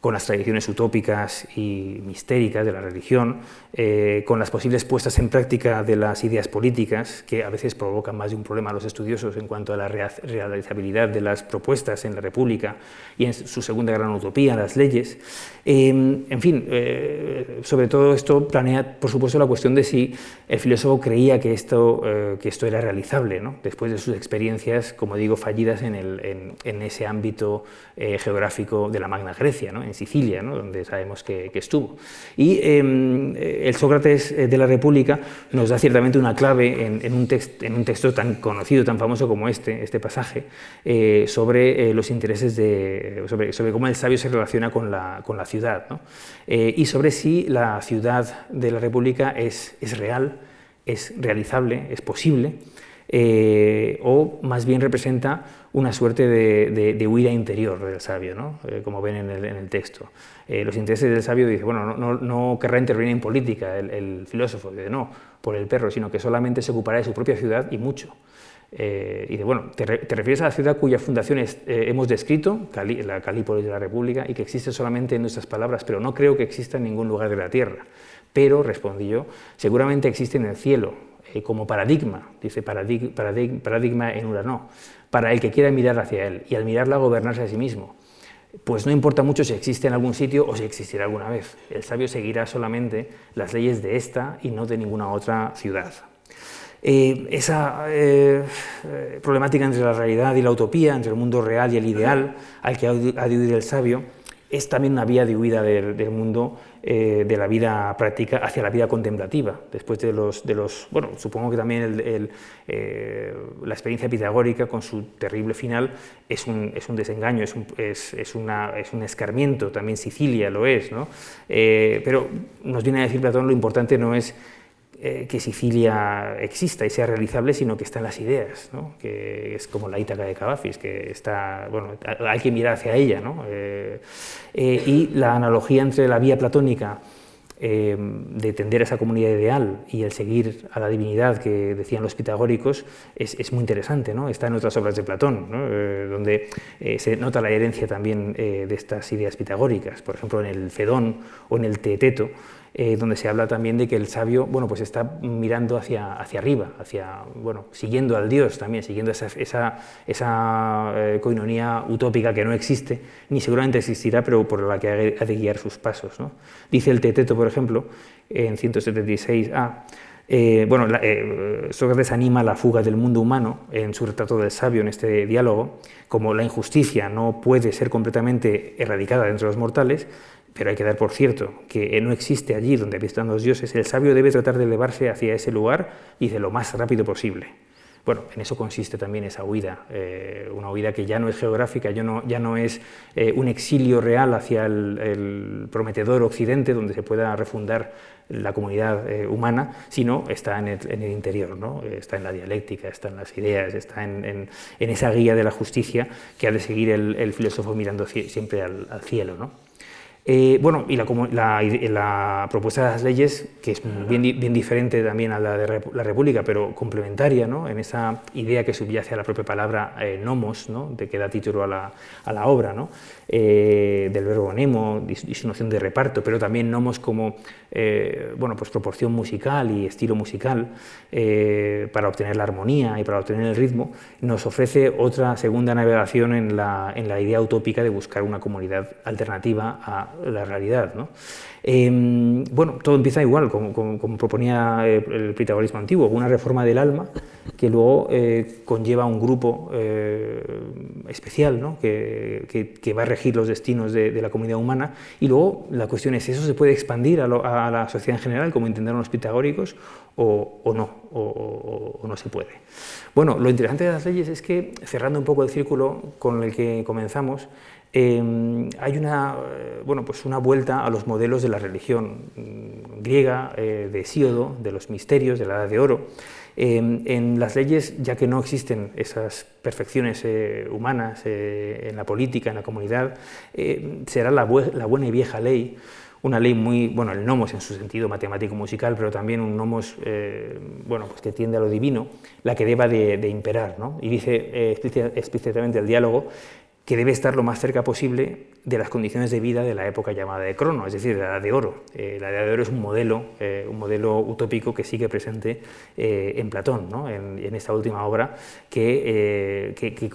B: con las tradiciones utópicas y mistéricas de la religión, eh, con las posibles puestas en práctica de las ideas políticas, que a veces provocan más de un problema a los estudiosos en cuanto a la realizabilidad de las propuestas en la República y en su segunda gran utopía, las leyes. Eh, en fin, eh, sobre todo esto planea, por supuesto, la cuestión de si el filósofo creía que esto, que esto era realizable, ¿no? después de sus experiencias, como digo, fallidas en, el, en, ese ámbito geográfico de la Magna Grecia. ¿no? En Sicilia, donde sabemos que, estuvo. Y em, el Sócrates eh, de la República nos da ciertamente una clave en, un, en un, texto tan conocido, tan famoso como este, este pasaje, eh, sobre eh, los intereses de, sobre, sobre, cómo el sabio se relaciona con la, con la ciudad, y sobre si la ciudad de la República es, es real, es realizable, es posible, o más bien representa una suerte de, huida interior del sabio, ¿no? Eh, como ven en el, texto. Eh, los intereses del sabio dice, bueno, no, querrá intervenir en política el, filósofo, dice, no, por el perro, sino que solamente se ocupará de su propia ciudad y mucho. Eh, y dice, bueno, te, refieres a la ciudad cuya fundación hemos descrito, la Calípolis de la República, y que existe solamente en nuestras palabras, pero no creo que exista en ningún lugar de la tierra. Pero, respondí yo, seguramente existe en el cielo, como paradigma, dice paradigma en Urano para el que quiera mirar hacia él y al mirarla gobernarse a sí mismo. Pues no importa mucho si existe en algún sitio o si existirá alguna vez. El sabio seguirá solamente las leyes de esta y no de ninguna otra ciudad. Eh, esa eh, problemática entre la realidad y la utopía, entre el mundo real y el ideal al que ha de huir el sabio, es también una vía de huida del, mundo eh, de la vida práctica hacia la vida contemplativa. Después de los, de los bueno, supongo que también eh, la experiencia pitagórica con su terrible final es un, es un desengaño, es un, es, es, una, es un, escarmiento, también Sicilia lo es, ¿no? Eh, pero nos viene a decir Platón lo importante no es eh, que Sicilia exista y sea realizable, sino que está en las ideas, que es como la Ítaca de Cavafis, que está, bueno, hay que mirar hacia ella. ¿no? Eh, eh, y la analogía entre la vía platónica de tender a esa comunidad ideal y el seguir a la divinidad que decían los pitagóricos es, es muy interesante, ¿no? está en otras obras de Platón, donde se nota la herencia también de estas ideas pitagóricas, por ejemplo en el Fedón o en el Teeteto, eh, donde se habla también de que el sabio bueno, pues está mirando hacia, hacia arriba, hacia, bueno, siguiendo al Dios también, siguiendo esa, esa, esa eh, utópica que no existe, ni seguramente existirá, pero por la que ha de guiar sus pasos. ¿no? Dice el Teteto, por ejemplo, en 176a, eh, bueno, Sócrates anima la fuga del mundo humano en su retrato del sabio en este diálogo, como la injusticia no puede ser completamente erradicada dentro de los mortales, pero hay que dar por cierto que no existe allí donde habitan los dioses, el sabio debe tratar de elevarse hacia ese lugar y de lo más rápido posible. Bueno, en eso consiste también esa huida, eh, una huida que ya no es geográfica, ya no, ya no es eh, un exilio real hacia el, prometedor occidente donde se pueda refundar la comunidad eh, humana, sino está en el, interior, ¿no? está en la dialéctica, está en las ideas, está en, esa guía de la justicia que ha de seguir el, filósofo mirando siempre al, al cielo. ¿no? Eh, bueno, y la, propuesta de las leyes, que es bien, bien, diferente también a la de la República, pero complementaria ¿no? en esa idea que subyace a la propia palabra eh, nomos, ¿no? de que da título a la, a la obra, ¿no? Eh, del verbo nemo noción de reparto, pero también nomos como bueno, pues proporción musical y estilo musical para obtener la armonía y para obtener el ritmo, nos ofrece otra segunda navegación en la, en la idea utópica de buscar una comunidad alternativa a la realidad. ¿no? Em, bueno, todo empieza igual, como, proponía eh, el pitagorismo antiguo, una reforma del alma que luego eh, conlleva un grupo eh, especial ¿no? que, que, va a regir los destinos de, la comunidad humana. Y luego la cuestión es, ¿eso se puede expandir a, la sociedad en general, como intentaron los pitagóricos, o, no, o, no se puede? Bueno, lo interesante de las leyes es que, cerrando un poco el círculo con el que comenzamos, Em, hay una, eh, bueno, pues una vuelta a los modelos de la religión mm, griega, eh, de Síodo, de los misterios, de la Edad de Oro. Em, en las leyes, ya que no existen esas perfecciones eh, humanas en la política, en la comunidad, será la, buena y vieja ley, una ley muy, bueno, el nomos en su sentido matemático-musical, pero también un nomos bueno, pues que tiende a lo divino, la que deba de, imperar. ¿no? Y dice explícitamente el diálogo que debe estar lo más cerca posible de las condiciones de vida de la época llamada de Crono, es decir, de la Edad de Oro. Eh, la Edad de Oro es un modelo, eh, un modelo utópico que sigue presente eh, en Platón, ¿no? en, esta última obra, que, que,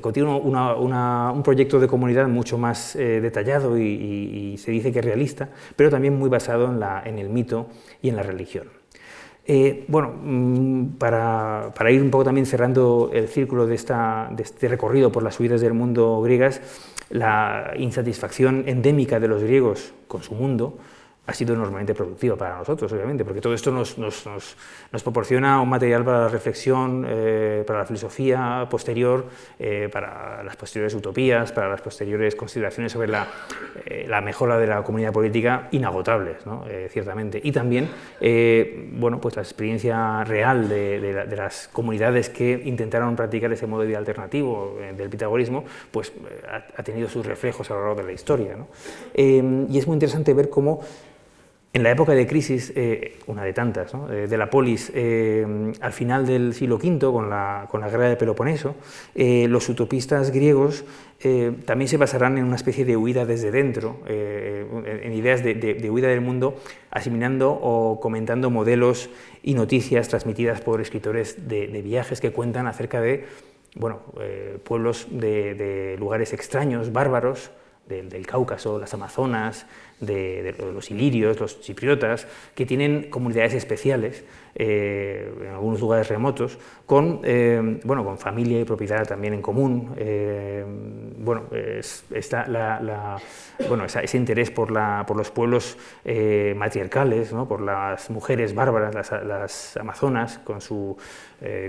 B: contiene un proyecto de comunidad mucho más detallado y, se dice que realista, pero también muy basado en, la, en el mito y en la religión. Eh, bueno, mm, para, ir un poco también cerrando el círculo de, este recorrido por las subidas del mundo griegas, la insatisfacción endémica de los griegos con su mundo ha sido enormemente productiva para nosotros, obviamente, porque todo esto nos, proporciona un material para la reflexión, eh, para la filosofía posterior, eh, para las posteriores utopías, para las posteriores consideraciones sobre la, eh, mejora de la comunidad política inagotables, ciertamente. Y también bueno, pues la experiencia real de, las comunidades que intentaron practicar ese modo de vida alternativo del pitagorismo, pues ha, tenido sus reflejos a lo largo de la historia. y es muy interesante ver cómo en la época de crisis, eh, una de tantas, eh, de la polis, eh, al final del siglo V, con la, con la guerra de Peloponeso, los utopistas griegos también se basarán en una especie de huida desde dentro, en ideas de, huida del mundo, asimilando o comentando modelos y noticias transmitidas por escritores de, viajes que cuentan acerca de bueno, pueblos de, lugares extraños, bárbaros, del Cáucaso, las Amazonas, de, los ilirios, los chipriotas, que tienen comunidades especiales eh, en algunos lugares remotos, con, eh, bueno, con familia y propiedad también en común. Eh, bueno, está la, bueno, ese interés por, la, por los pueblos matriarcales, ¿no? por las mujeres bárbaras, las, las amazonas, con su,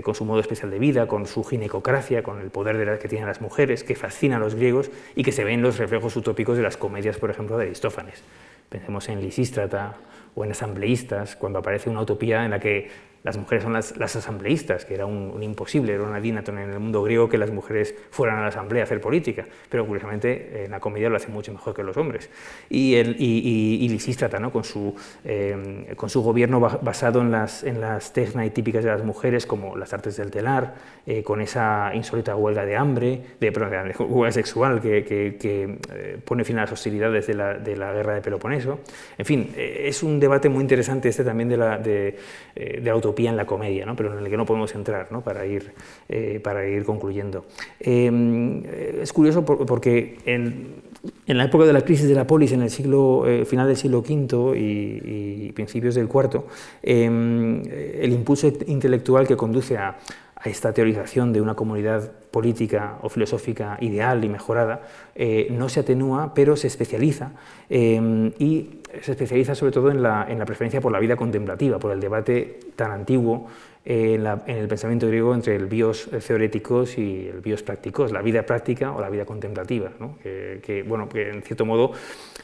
B: con su modo especial de vida, con su ginecocracia, con el poder de la, que tienen las mujeres, que fascina a los griegos y que se ven los reflejos utópicos de las comedias, por ejemplo, de Aristófanes. Pensemos en Lisístrata o en asambleístas, cuando aparece una utopía en la que las mujeres son las, asambleístas, que era un, imposible, era una dinaton en el mundo griego que las mujeres fueran a la asamblea a hacer política, pero curiosamente en la comedia lo hace mucho mejor que los hombres. Y, el, y, Lisístrata, ¿no? con, su, eh, con su gobierno basado en las, en las y típicas de las mujeres, como las artes del telar, eh, con esa insólita huelga de hambre, de, de huelga sexual que, que, eh, pone fin a las hostilidades de la, de la, guerra de Peloponeso. En fin, es un debate muy interesante este también de, la, de, de en la comedia, ¿no? pero en el que no podemos entrar ¿no? Para, ir, eh, para ir concluyendo. Em, es curioso porque en, la época de la crisis de la polis, en el siglo, eh, final del siglo V y, principios del IV, em, el impulso intelectual que conduce a, a esta teorización de una comunidad política o filosófica ideal y mejorada, eh, no se atenúa, pero se especializa em, y se especializa sobre todo en la, preferencia por la vida contemplativa, por el debate tan antiguo en, el pensamiento griego entre el bios teoréticos y el bios prácticos, la vida práctica o la vida contemplativa, que, bueno, que en cierto modo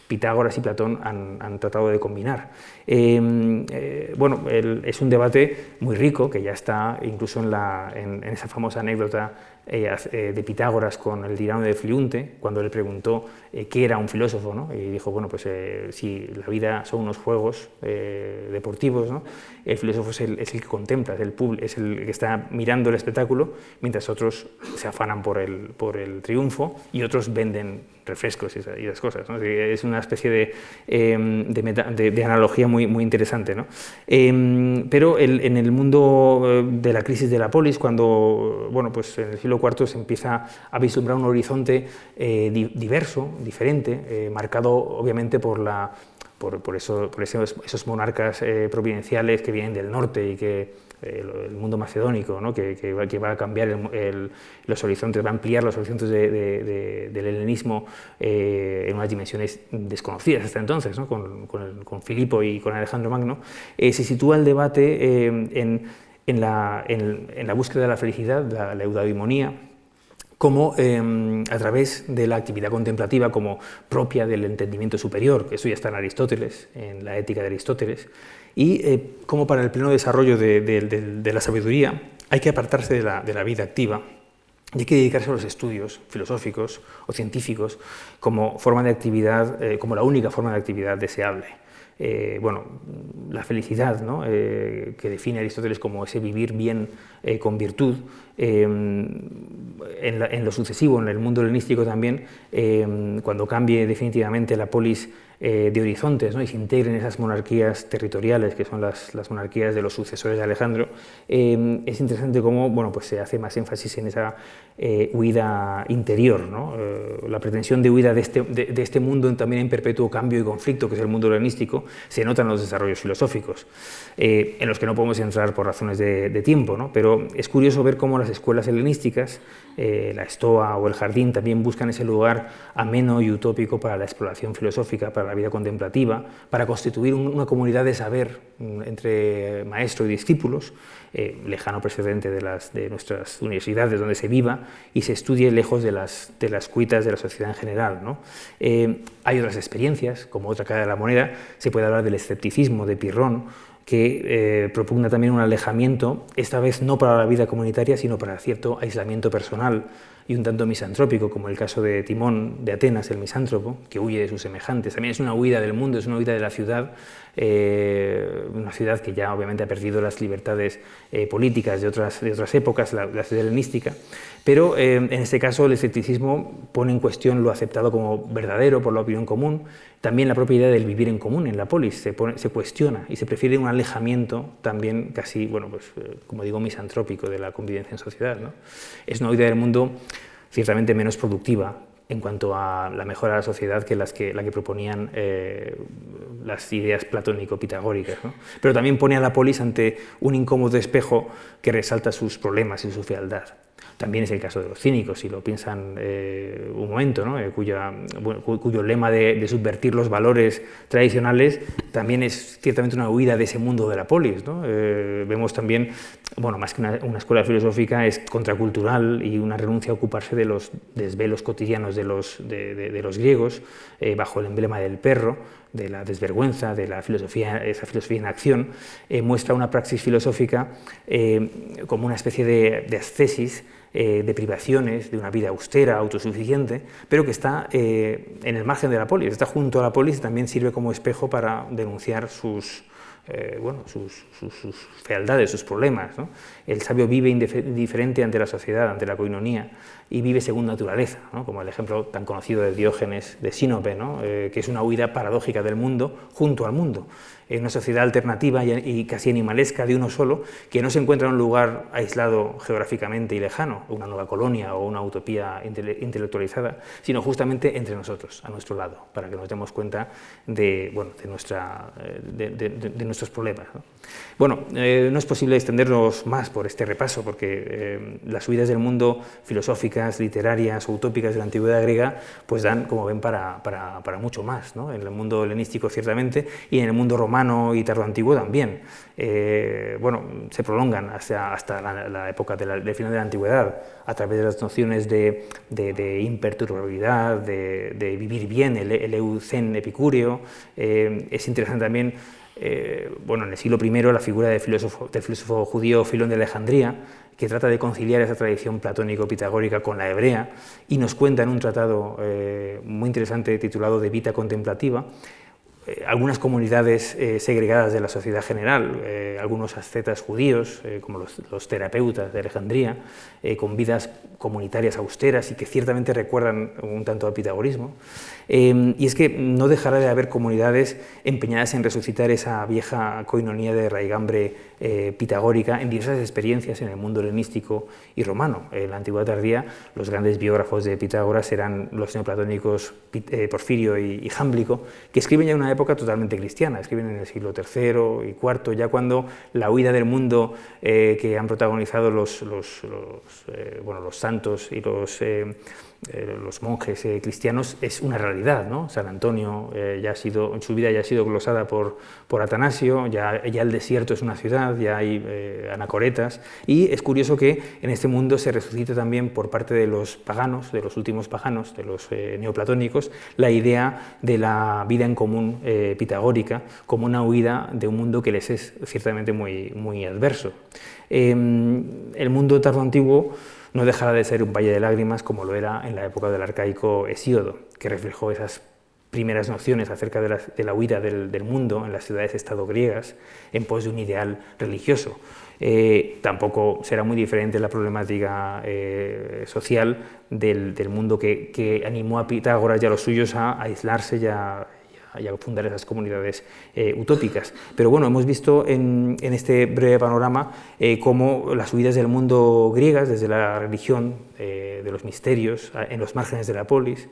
B: Pitágoras y Platón han, tratado de combinar. Em, eh, bueno, es un debate muy rico que ya está incluso en, la, en esa famosa anécdota eh, eh, de Pitágoras con el tirano de Fliunte, cuando le preguntó eh, qué era un filósofo, ¿no? y dijo, bueno, pues si la vida son unos juegos deportivos, ¿no? el filósofo es el, que contempla, es el, es el que está mirando el espectáculo, mientras otros se afanan por el, por el triunfo y otros venden refrescos y esas, cosas. Es una especie em, de, de, analogía muy, muy interesante. ¿no? Em, pero en el mundo eh, de la crisis de la polis, cuando bueno, pues en el siglo IV se empieza a vislumbrar un horizonte eh, diverso diferente, marcado obviamente por la por, eso, por esos, monarcas eh, providenciales que vienen del norte y que el, mundo macedónico, ¿no? que, que, va a cambiar los horizontes, va a ampliar los horizontes del helenismo eh, en unas dimensiones desconocidas hasta entonces, ¿no? con, con, Filipo y con Alejandro Magno, eh, se sitúa el debate en, en, la, en, la, búsqueda de la felicidad, la, la eudaimonía, como em, a través de la actividad contemplativa como propia del entendimiento superior, que eso ya está en Aristóteles, en la ética de Aristóteles, y eh, como para el pleno desarrollo de, la sabiduría hay que apartarse de la, vida activa y hay que dedicarse a los estudios filosóficos o científicos como forma de actividad, eh, como la única forma de actividad deseable. Eh, bueno, la felicidad, ¿no? que define Aristóteles como ese vivir bien con virtud, en, lo sucesivo, en el mundo helenístico también, eh, cuando cambie definitivamente la polis eh, de horizontes ¿no? y se integren esas monarquías territoriales, que son las, monarquías de los sucesores de Alejandro, eh, es interesante cómo bueno, pues se hace más énfasis en esa huida interior, ¿no? la pretensión de huida de este, de, este, mundo también en perpetuo cambio y conflicto, que es el mundo helenístico, se nota en los desarrollos filosóficos, en los que no podemos entrar por razones de, de tiempo, ¿no? pero es curioso ver cómo las escuelas helenísticas eh, la estoa o el jardín también buscan ese lugar ameno y utópico para la exploración filosófica, para la vida contemplativa, para constituir una comunidad de saber mm, entre maestro y discípulos, eh, lejano precedente de, las, de nuestras universidades donde se viva y se estudie lejos de las, de las cuitas de la sociedad en general. ¿no? Eh, hay otras experiencias, como otra cara de la moneda, se puede hablar del escepticismo de Pirrón, que eh, propugna también un alejamiento, esta vez no para la vida comunitaria, sino para cierto aislamiento personal y un tanto misantrópico, como el caso de Timón de Atenas, el misántropo, que huye de sus semejantes. También es una huida del mundo, es una huida de la ciudad, eh, una ciudad que ya obviamente ha perdido las libertades eh, políticas de otras, de otras épocas, la, ciudad helenística, pero eh, en este caso el escepticismo pone en cuestión lo aceptado como verdadero por la opinión común, también la propia idea del vivir en común en la polis se, cuestiona y se prefiere un alejamiento también casi, bueno, pues como digo, misantrópico de la convivencia en sociedad. ¿no? Es una huida del mundo ciertamente menos productiva en cuanto a la mejora de la sociedad que, las que la que proponían eh, las ideas platónico-pitagóricas. Pero también pone a la polis ante un incómodo espejo que resalta sus problemas y su fealdad. También es el caso de los cínicos, si lo piensan eh, un momento, ¿no? Eh, cuyo lema de, subvertir los valores tradicionales también es ciertamente una huida de ese mundo de la polis. Eh, vemos también, bueno, más que una, escuela filosófica, es contracultural y una renuncia a ocuparse de los desvelos cotidianos de los, de, los griegos, bajo el emblema del perro, de la desvergüenza, de la filosofía, esa filosofía en acción, muestra una praxis filosófica como una especie de, de ascesis eh, de privaciones, de una vida austera, autosuficiente, pero que está eh, en el margen de la polis, está junto a la polis y también sirve como espejo para denunciar sus, eh, bueno, sus, fealdades, sus problemas. El sabio vive indiferente ante la sociedad, ante la coinonía, y vive según naturaleza, como el ejemplo tan conocido de Diógenes de Sinope, eh, que es una huida paradójica del mundo junto al mundo, en una sociedad alternativa y casi animalesca de uno solo, que no se encuentra en un lugar aislado geográficamente y lejano, una nueva colonia o una utopía intelectualizada, sino justamente entre nosotros, a nuestro lado, para que nos demos cuenta de, bueno, de, nuestra, eh, de, nuestros problemas. Bueno, eh, no es posible extendernos más por este repaso, porque las huidas del mundo filosófico literarias o utópicas de la antigüedad griega, pues dan, como ven, para, para, para mucho más, ¿no? en el mundo helenístico ciertamente y en el mundo romano y tardoantiguo también. Eh, bueno, se prolongan hasta, hasta la, época del de final de la antigüedad, a través de las nociones de, de, imperturbabilidad, de, vivir bien, el, el eucen epicúreo. Eh, es interesante también eh, bueno, en el siglo I la figura del filósofo, del filósofo judío Filón de Alejandría, que trata de conciliar esa tradición platónico-pitagórica con la hebrea y nos cuenta en un tratado eh, muy interesante titulado De Vita Contemplativa eh, algunas comunidades eh, segregadas de la sociedad general, eh, algunos ascetas judíos, como los, terapeutas de Alejandría, con vidas comunitarias austeras y que ciertamente recuerdan un tanto al pitagorismo. Y es que no dejará de haber comunidades empeñadas en resucitar esa vieja coinonía de raigambre pitagórica en diversas experiencias en el mundo helenístico y romano. En la antigüedad tardía, los grandes biógrafos de Pitágoras eran los neoplatónicos Porfirio y, y Jámblico, que escriben ya una época totalmente cristiana, escriben en el siglo III y IV, ya cuando la huida del mundo eh, que han protagonizado los, los, eh, bueno, los santos y los eh, eh, los monjes eh, cristianos es una realidad. ¿no? San Antonio eh, ya ha sido, en su vida ya ha sido glosada por, por Atanasio, ya, el desierto es una ciudad, ya hay anacoretas, y es curioso que en este mundo se resucite también por parte de los paganos, de los últimos paganos, de los neoplatónicos, la idea de la vida en común pitagórica como una huida de un mundo que les es ciertamente muy, muy adverso. Em, el mundo tardo antiguo no dejará de ser un valle de lágrimas como lo era en la época del arcaico Hesíodo, que reflejó esas primeras nociones acerca de la, huida del, mundo en las ciudades-estado griegas en pos de un ideal religioso. Eh, tampoco será muy diferente la problemática eh, social del, mundo que, animó a Pitágoras y a los suyos a aislarse y y a fundar esas comunidades eh, utópicas. Pero bueno, hemos visto en, este breve panorama eh, cómo las huidas del mundo griegas, desde la religión, eh, de los misterios, en los márgenes de la polis,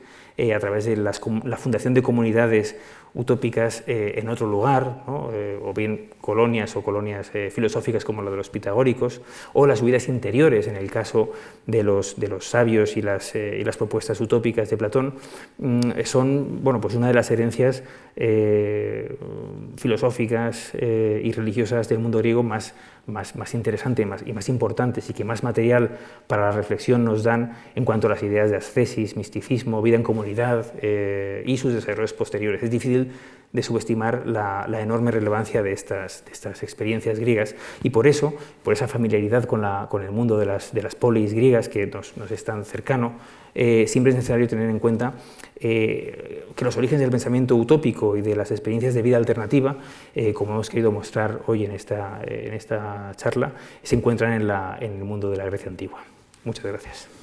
B: a través de la fundación de comunidades utópicas eh, en otro lugar, eh, o bien colonias o colonias eh, filosóficas como la de los pitagóricos, o las vidas interiores, en el caso de los, de los sabios y las, y las propuestas utópicas de Platón, mm, son bueno, pues una de las herencias filosóficas y religiosas del mundo griego más, más, más interesantes más, y más importantes y que más material para la reflexión nos dan en cuanto a las ideas de ascesis, misticismo, vida en comunidad y sus desarrollos posteriores. Es difícil de subestimar la, enorme relevancia de estas, estas, experiencias griegas y por eso, por esa familiaridad con, la, con el mundo de las, de las polis griegas que nos, nos es tan cercano, eh, siempre es necesario tener en cuenta eh, que los orígenes del pensamiento utópico y de las experiencias de vida alternativa, eh, como hemos querido mostrar hoy en esta, en esta charla, se encuentran en, la, en el mundo de la Grecia antigua. Muchas gracias.